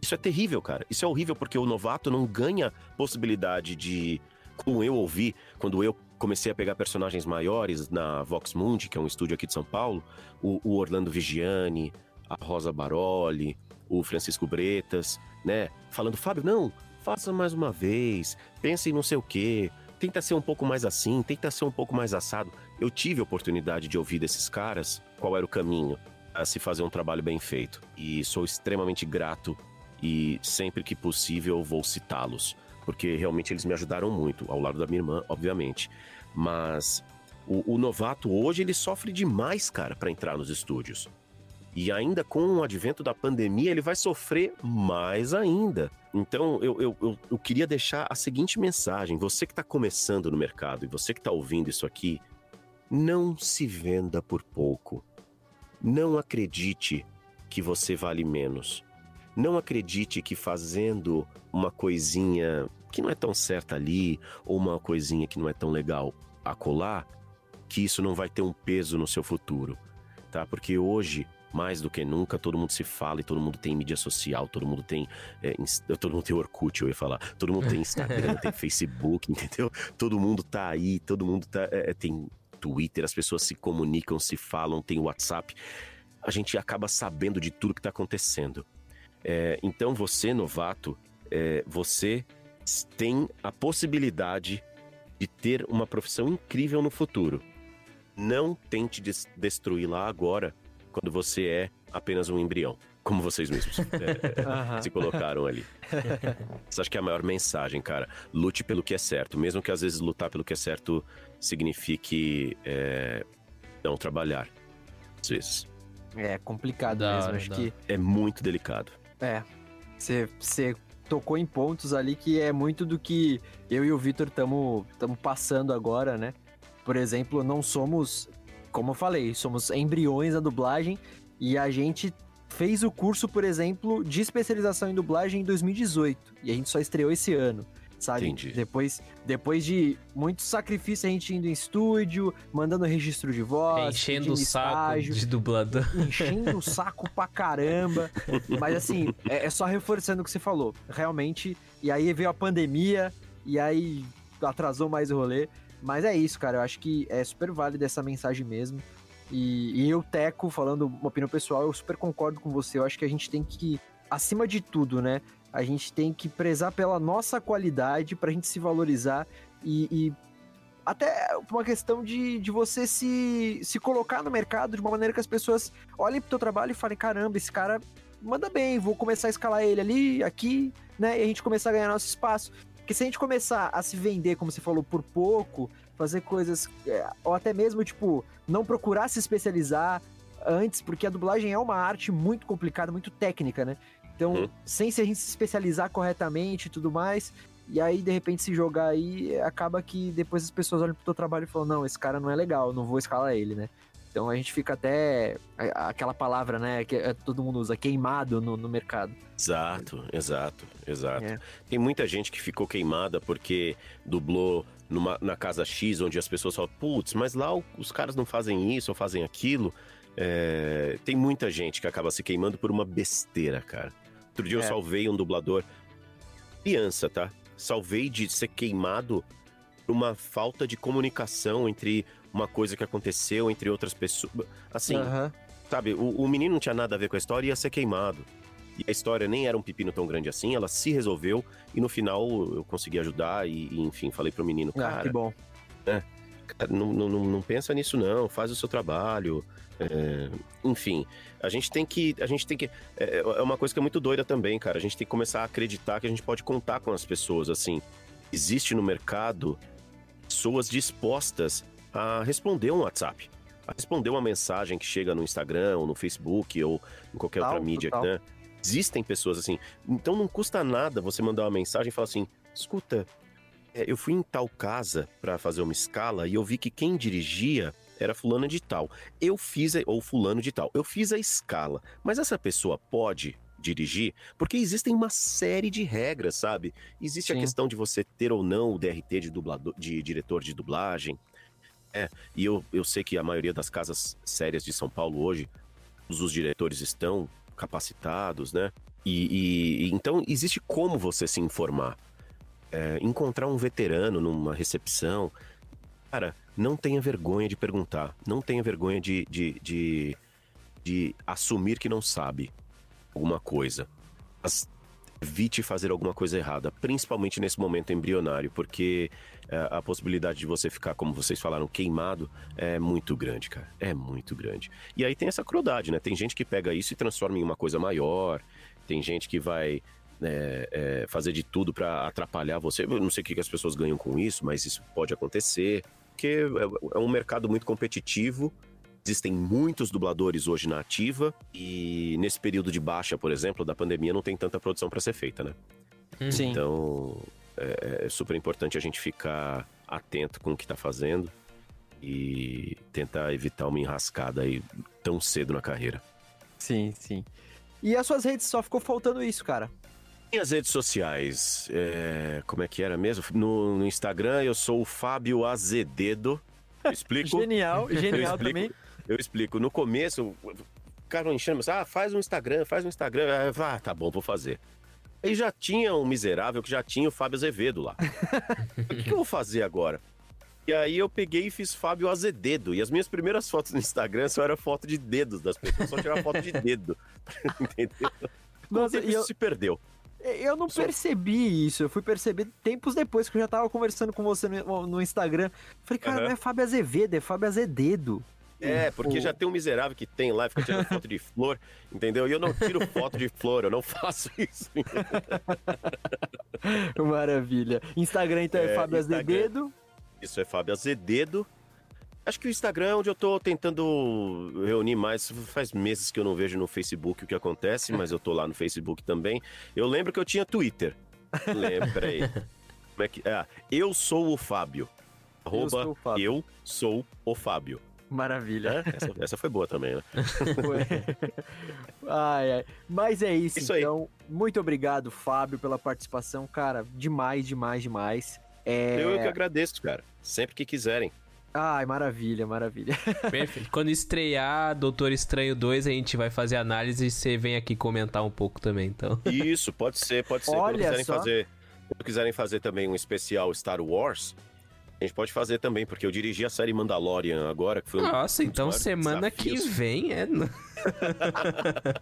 Isso é terrível, cara. Isso é horrível porque o novato não ganha possibilidade de, como eu ouvi, quando eu comecei a pegar personagens maiores na Vox Mundi, que é um estúdio aqui de São Paulo, o, o Orlando Vigiani, a Rosa Baroli, o Francisco Bretas, né? Falando, Fábio, não, faça mais uma vez, pense em não sei o quê, tenta ser um pouco mais assim, tenta ser um pouco mais assado. Eu tive a oportunidade de ouvir desses caras qual era o caminho a se fazer um trabalho bem feito. E sou extremamente grato e sempre que possível vou citá-los, porque realmente eles me ajudaram muito, ao lado da minha irmã, obviamente. Mas o, o novato hoje ele sofre demais, cara, para entrar nos estúdios. E ainda com o advento da pandemia, ele vai sofrer mais ainda. Então, eu, eu, eu, eu queria deixar a seguinte mensagem: você que está começando no mercado e você que está ouvindo isso aqui, não se venda por pouco. Não acredite que você vale menos. Não acredite que fazendo uma coisinha que não é tão certa ali, ou uma coisinha que não é tão legal acolá, que isso não vai ter um peso no seu futuro, tá? Porque hoje, mais do que nunca, todo mundo se fala e todo mundo tem mídia social, todo mundo tem. É, todo mundo tem Orkut, eu ia falar. Todo mundo tem Instagram, tem Facebook, entendeu? Todo mundo tá aí, todo mundo tá, é, tem Twitter, as pessoas se comunicam, se falam, tem WhatsApp. A gente acaba sabendo de tudo que está acontecendo. É, então você, novato, é, você tem a possibilidade de ter uma profissão incrível no futuro. Não tente des destruí-la agora, quando você é apenas um embrião, como vocês mesmos é, se colocaram ali. Isso acho que é a maior mensagem, cara. Lute pelo que é certo, mesmo que às vezes lutar pelo que é certo signifique é, não trabalhar, às vezes. É complicado dá, mesmo, acho dá. que... É muito delicado. É. Você tocou em pontos ali que é muito do que eu e o Vitor estamos passando agora, né? Por exemplo, não somos, como eu falei, somos embriões da dublagem e a gente fez o curso, por exemplo, de especialização em dublagem em 2018 e a gente só estreou esse ano sabe? Entendi. Depois, depois de muito sacrifício, a gente indo em estúdio, mandando registro de voz, enchendo o saco de dublador. Enchendo o saco pra caramba. Mas assim, é, é só reforçando o que você falou. Realmente, e aí veio a pandemia, e aí atrasou mais o rolê. Mas é isso, cara. Eu acho que é super válido essa mensagem mesmo. E, e eu, Teco, falando uma opinião pessoal, eu super concordo com você. Eu acho que a gente tem que, acima de tudo, né? A gente tem que prezar pela nossa qualidade para a gente se valorizar e, e até uma questão de, de você se, se colocar no mercado de uma maneira que as pessoas olhem pro teu trabalho e falem, caramba, esse cara manda bem, vou começar a escalar ele ali, aqui, né? E a gente começar a ganhar nosso espaço. Porque se a gente começar a se vender, como você falou, por pouco, fazer coisas, é, ou até mesmo, tipo, não procurar se especializar antes, porque a dublagem é uma arte muito complicada, muito técnica, né? Então, uhum. sem se a gente se especializar corretamente e tudo mais, e aí de repente se jogar aí, acaba que depois as pessoas olham pro teu trabalho e falam: não, esse cara não é legal, não vou escalar ele, né? Então a gente fica até. aquela palavra, né, que é, todo mundo usa, queimado no, no mercado. Exato, exato, exato. É. Tem muita gente que ficou queimada porque dublou numa, na casa X, onde as pessoas falam, putz, mas lá os caras não fazem isso ou fazem aquilo. É, tem muita gente que acaba se queimando por uma besteira, cara. Outro dia é. eu salvei um dublador criança, tá? Salvei de ser queimado por uma falta de comunicação entre uma coisa que aconteceu entre outras pessoas. Assim, uhum. sabe? O, o, menino não tinha nada a ver com a história e ia ser queimado. E a história nem era um pepino tão grande assim, ela se resolveu e no final eu consegui ajudar e, e enfim, falei pro menino, cara. Ah, que bom. Né? Não, não, não pensa nisso não, faz o seu trabalho. É, enfim, a gente tem que. A gente tem que. É, é, uma coisa que é muito doida também, cara. A gente tem que começar a acreditar que a gente pode contar com as pessoas. Assim, existe no mercado pessoas dispostas a responder um WhatsApp, a responder uma mensagem que chega no Instagram ou no Facebook ou em qualquer total, outra mídia, total. né? Existem pessoas assim. Então não custa nada você mandar uma mensagem e falar assim: escuta, é, eu fui em tal casa para fazer uma escala e eu vi que quem dirigia era fulano de tal. Eu fiz, a, ou fulano de tal. Eu fiz a escala, mas essa pessoa pode dirigir, porque existem uma série de regras, sabe? Existe Sim. a questão de você ter ou não o DRT de, dublador, de diretor de dublagem. É, e eu, eu sei que a maioria das casas sérias de São Paulo hoje, os diretores estão capacitados, né? E, e então existe como você se informar. É, encontrar um veterano numa recepção, cara, não tenha vergonha de perguntar, não tenha vergonha de, de, de, de assumir que não sabe alguma coisa. Mas evite fazer alguma coisa errada, principalmente nesse momento embrionário, porque a possibilidade de você ficar, como vocês falaram, queimado é muito grande, cara. É muito grande. E aí tem essa crueldade, né? Tem gente que pega isso e transforma em uma coisa maior, tem gente que vai é, é, fazer de tudo para atrapalhar você. Eu não sei o que as pessoas ganham com isso, mas isso pode acontecer. Porque é, é um mercado muito competitivo Existem muitos dubladores hoje na ativa e nesse período de baixa, por exemplo, da pandemia, não tem tanta produção para ser feita, né? Sim. Então é, é, super importante a gente ficar atento com o que está fazendo e tentar evitar uma enrascada aí tão cedo na carreira. Sim, sim. E as suas redes só ficou faltando isso, cara. Minhas redes sociais, é, como é que era mesmo? No, no, Instagram eu sou o Fábio Azededo. explico. genial, genial também. Eu explico. No começo, o cara enchendo, ah, faz um Instagram, faz um Instagram. Ah, tá bom, vou fazer. Aí já tinha um miserável que já tinha o Fábio Azevedo lá. o que, que eu vou fazer agora? E aí eu peguei e fiz Fábio Azededo. E as minhas primeiras fotos no Instagram só era foto de dedos das pessoas, só tirava foto de dedo. Entendeu? Nossa, isso eu... se perdeu. Eu não percebi isso, eu fui perceber tempos depois que eu já tava conversando com você no, no Instagram. Falei, cara, uhum. não é Fábio Azevedo, é Fábio Azededo. É, porque já tem um miserável que tem lá, fica tirando foto de flor, entendeu? E eu não tiro foto de flor, eu não faço isso. Maravilha. Instagram então é, é Fábio Azevedo. Isso é Fábio Azevedo. Acho que o Instagram é onde eu tô tentando reunir mais. Faz meses que eu não vejo no Facebook o que acontece, mas eu tô lá no Facebook também. Eu lembro que eu tinha Twitter. Lembra, peraí. Como é que. É, eu sou o Fábio. Arroba eu sou o Fábio. Eu sou o Fábio. Maravilha. É, essa, essa, foi boa também, né? ai, ai. Mas é isso, isso então. Aí. Muito obrigado, Fábio, pela participação. Cara, demais, demais, demais. É... Eu que agradeço, cara. Sempre que quiserem. Ai, maravilha, maravilha. Perfeito. Quando estrear Doutor Estranho 2, a gente vai fazer análise e você vem aqui comentar um pouco também, então. Isso, pode ser, pode ser. Olha quando quiserem só. fazer, quando quiserem fazer também um especial Star Wars, a gente pode fazer também, porque eu dirigi a série Mandalorian agora, que foi um Nossa, então semana desafios. que vem é.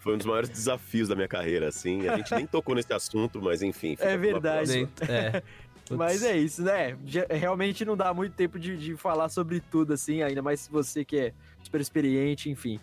foi um dos maiores desafios da minha carreira, assim. A gente nem tocou nesse assunto, mas enfim. É verdade. É. Mas é isso, né? Realmente não dá muito tempo de, de falar sobre tudo, assim, ainda mais se você que é super experiente, enfim.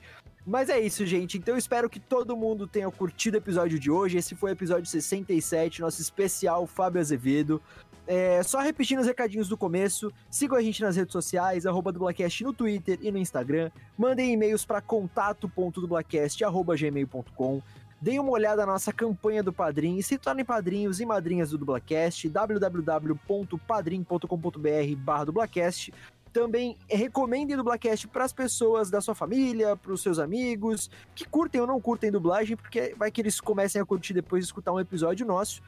Mas é isso, gente. Então espero que todo mundo tenha curtido o episódio de hoje. Esse foi o episódio 67, nosso especial Fábio Azevedo. É, só repetindo os recadinhos do começo, sigam a gente nas redes sociais, arroba dublacast no Twitter e no Instagram. Mandem e-mails para contato.dublacast.gmail.com. Deem uma olhada na nossa campanha do Padrim e se tornem padrinhos e madrinhas do Dublacast, www.padrim.com.br barra Dublacast. Também recomendem Dublacast para as pessoas da sua família, para os seus amigos, que curtem ou não curtem dublagem, porque vai que eles comecem a curtir depois de escutar um episódio nosso.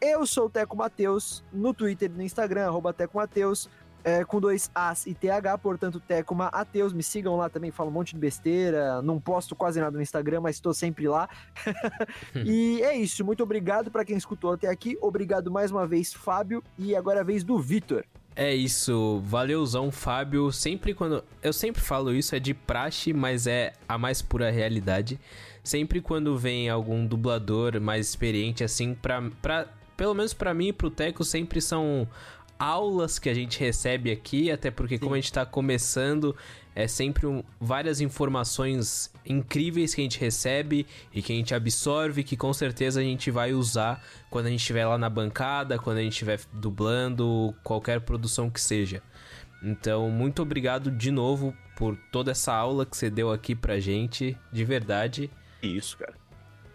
Eu sou o Teco Mateus, no Twitter e no Instagram, arroba Teco Mateus, é, com dois As e TH, portanto, Teco Mateus, me sigam lá também, falo um monte de besteira, não posto quase nada no Instagram, mas estou sempre lá. e é isso, muito obrigado para quem escutou até aqui, obrigado mais uma vez, Fábio, e agora é a vez do Vitor. É isso, valeuzão, Fábio. Sempre quando. Eu sempre falo isso, é de praxe, mas é a mais pura realidade. Sempre quando vem algum dublador mais experiente, assim, pra. pra pelo menos para mim e pro Teco, sempre são aulas que a gente recebe aqui, até porque Sim. como a gente tá começando, é sempre um, várias informações incríveis que a gente recebe e que a gente absorve, que com certeza a gente vai usar quando a gente estiver lá na bancada, quando a gente estiver dublando, qualquer produção que seja. Então, muito obrigado de novo por toda essa aula que você deu aqui pra gente, de verdade. Isso, cara.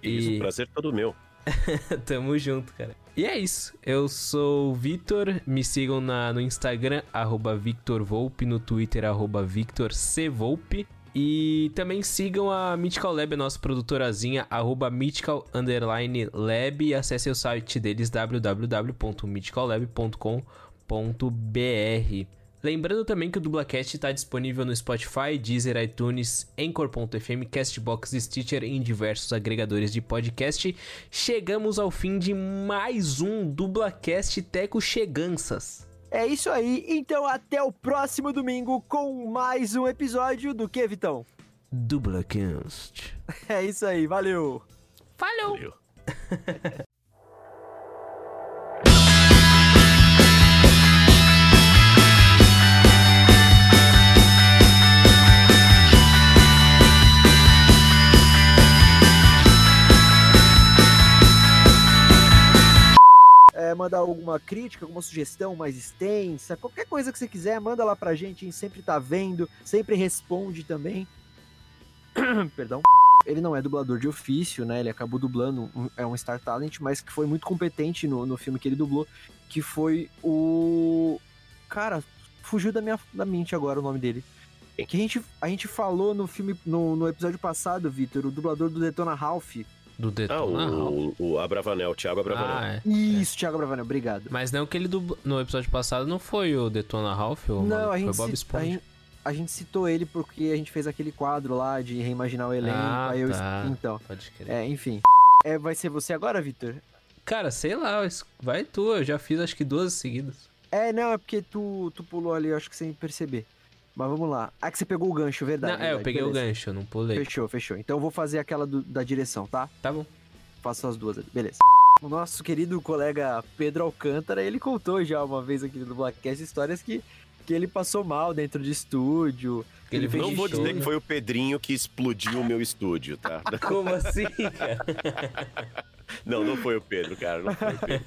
Isso, e... prazer todo meu. Tamo junto, cara. E é isso. Eu sou o Vitor. Me sigam na, no Instagram, arroba VictorVolpe, no Twitter, arroba VictorCVolpe. E também sigam a Mythical Lab, a nossa produtorazinha, arroba Mythical Underline Lab. E acessem o site deles, www.mythicallab.com.br. Lembrando também que o Dublacast está disponível no Spotify, Deezer, iTunes, Anchor.fm, Castbox, Stitcher e em diversos agregadores de podcast. Chegamos ao fim de mais um Dublacast Teco Cheganças. É isso aí, então até o próximo domingo com mais um episódio do que, Vitão? Dublacast. É isso aí, valeu! Falou! Valeu. mandar alguma crítica, alguma sugestão mais extensa, qualquer coisa que você quiser, manda lá pra gente, a gente sempre tá vendo, sempre responde também. Perdão. Ele não é dublador de ofício, né? Ele acabou dublando, é um Star Talent, mas que foi muito competente no, no filme que ele dublou, que foi o. Cara, fugiu da minha da mente agora o nome dele. Que a gente, a gente falou no filme, no, no episódio passado, Vitor, o dublador do Detona Ralph, do Detona ah, o, o Abravanel, o Thiago Abravanel. Ah, é. Isso, Thiago Abravanel, obrigado. Mas não que ele do, no episódio passado não foi o Detona Ralph, ou não, a gente foi Bob Esponja. A gente, a gente citou ele porque a gente fez aquele quadro lá de reimaginar o elenco. Ah, aí eu, tá. Então. Pode crer. É, enfim. É, vai ser você agora, Vitor? Cara, sei lá, vai tu, eu já fiz acho que duas seguidas. É, não, é porque tu, tu pulou ali, eu acho que sem perceber. Mas vamos lá. Ah, que você pegou o gancho, verdade. Não, verdade, é, eu peguei beleza. o gancho, eu não pulei. Fechou, fechou. Então eu vou fazer aquela do, da direção, tá? Tá bom faço as duas ali. Beleza. O nosso querido colega Pedro Alcântara, ele contou já uma vez aqui no Blackcast histórias que, que ele passou mal dentro de estúdio. Ele, ele não vou show, dizer né? que foi o Pedrinho que explodiu o meu estúdio, tá? Como assim, cara? Não, não foi o Pedro, cara. Não foi o Pedro.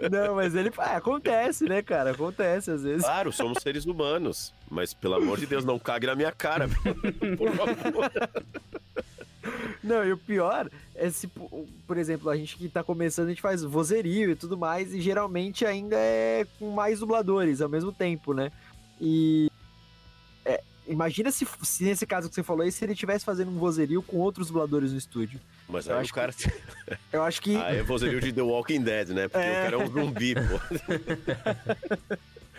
Não, mas ele. Ah, acontece, né, cara? Acontece às vezes. Claro, somos seres humanos. Mas, pelo amor de Deus, não cague na minha cara, por favor. Não, e o pior é se, por exemplo, a gente que tá começando, a gente faz vozerio e tudo mais, e geralmente ainda é com mais dubladores ao mesmo tempo, né? E. Imagina se, se, nesse caso que você falou aí, se ele estivesse fazendo um vozerio com outros dubladores no estúdio. Mas aí eu o cara. Que... Eu acho que. Ah, é vozerio de The Walking Dead, né? Porque é... o cara é um zumbi, pô.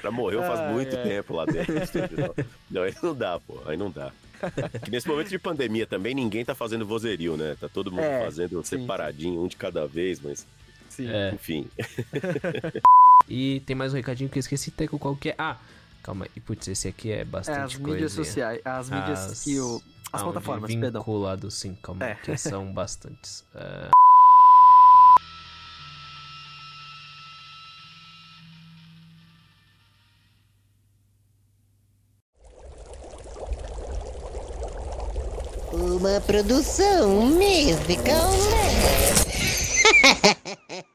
Já morreu faz ah, muito é. tempo lá dentro do estúdio. Não, aí não dá, pô. Aí não dá. Que nesse momento de pandemia também ninguém tá fazendo vozerio, né? Tá todo mundo é, fazendo sim. separadinho, um de cada vez, mas. Sim. É. Enfim. e tem mais um recadinho que eu esqueci, Teco, qual que é? Ah, calma aí. Putz, esse aqui é bastante é, as coisa. Mídias sociais, as mídias as... que o. As ah, plataformas, perdão. Vinculado, sim, calma, é. que são bastantes. Uh... Uma produção musical.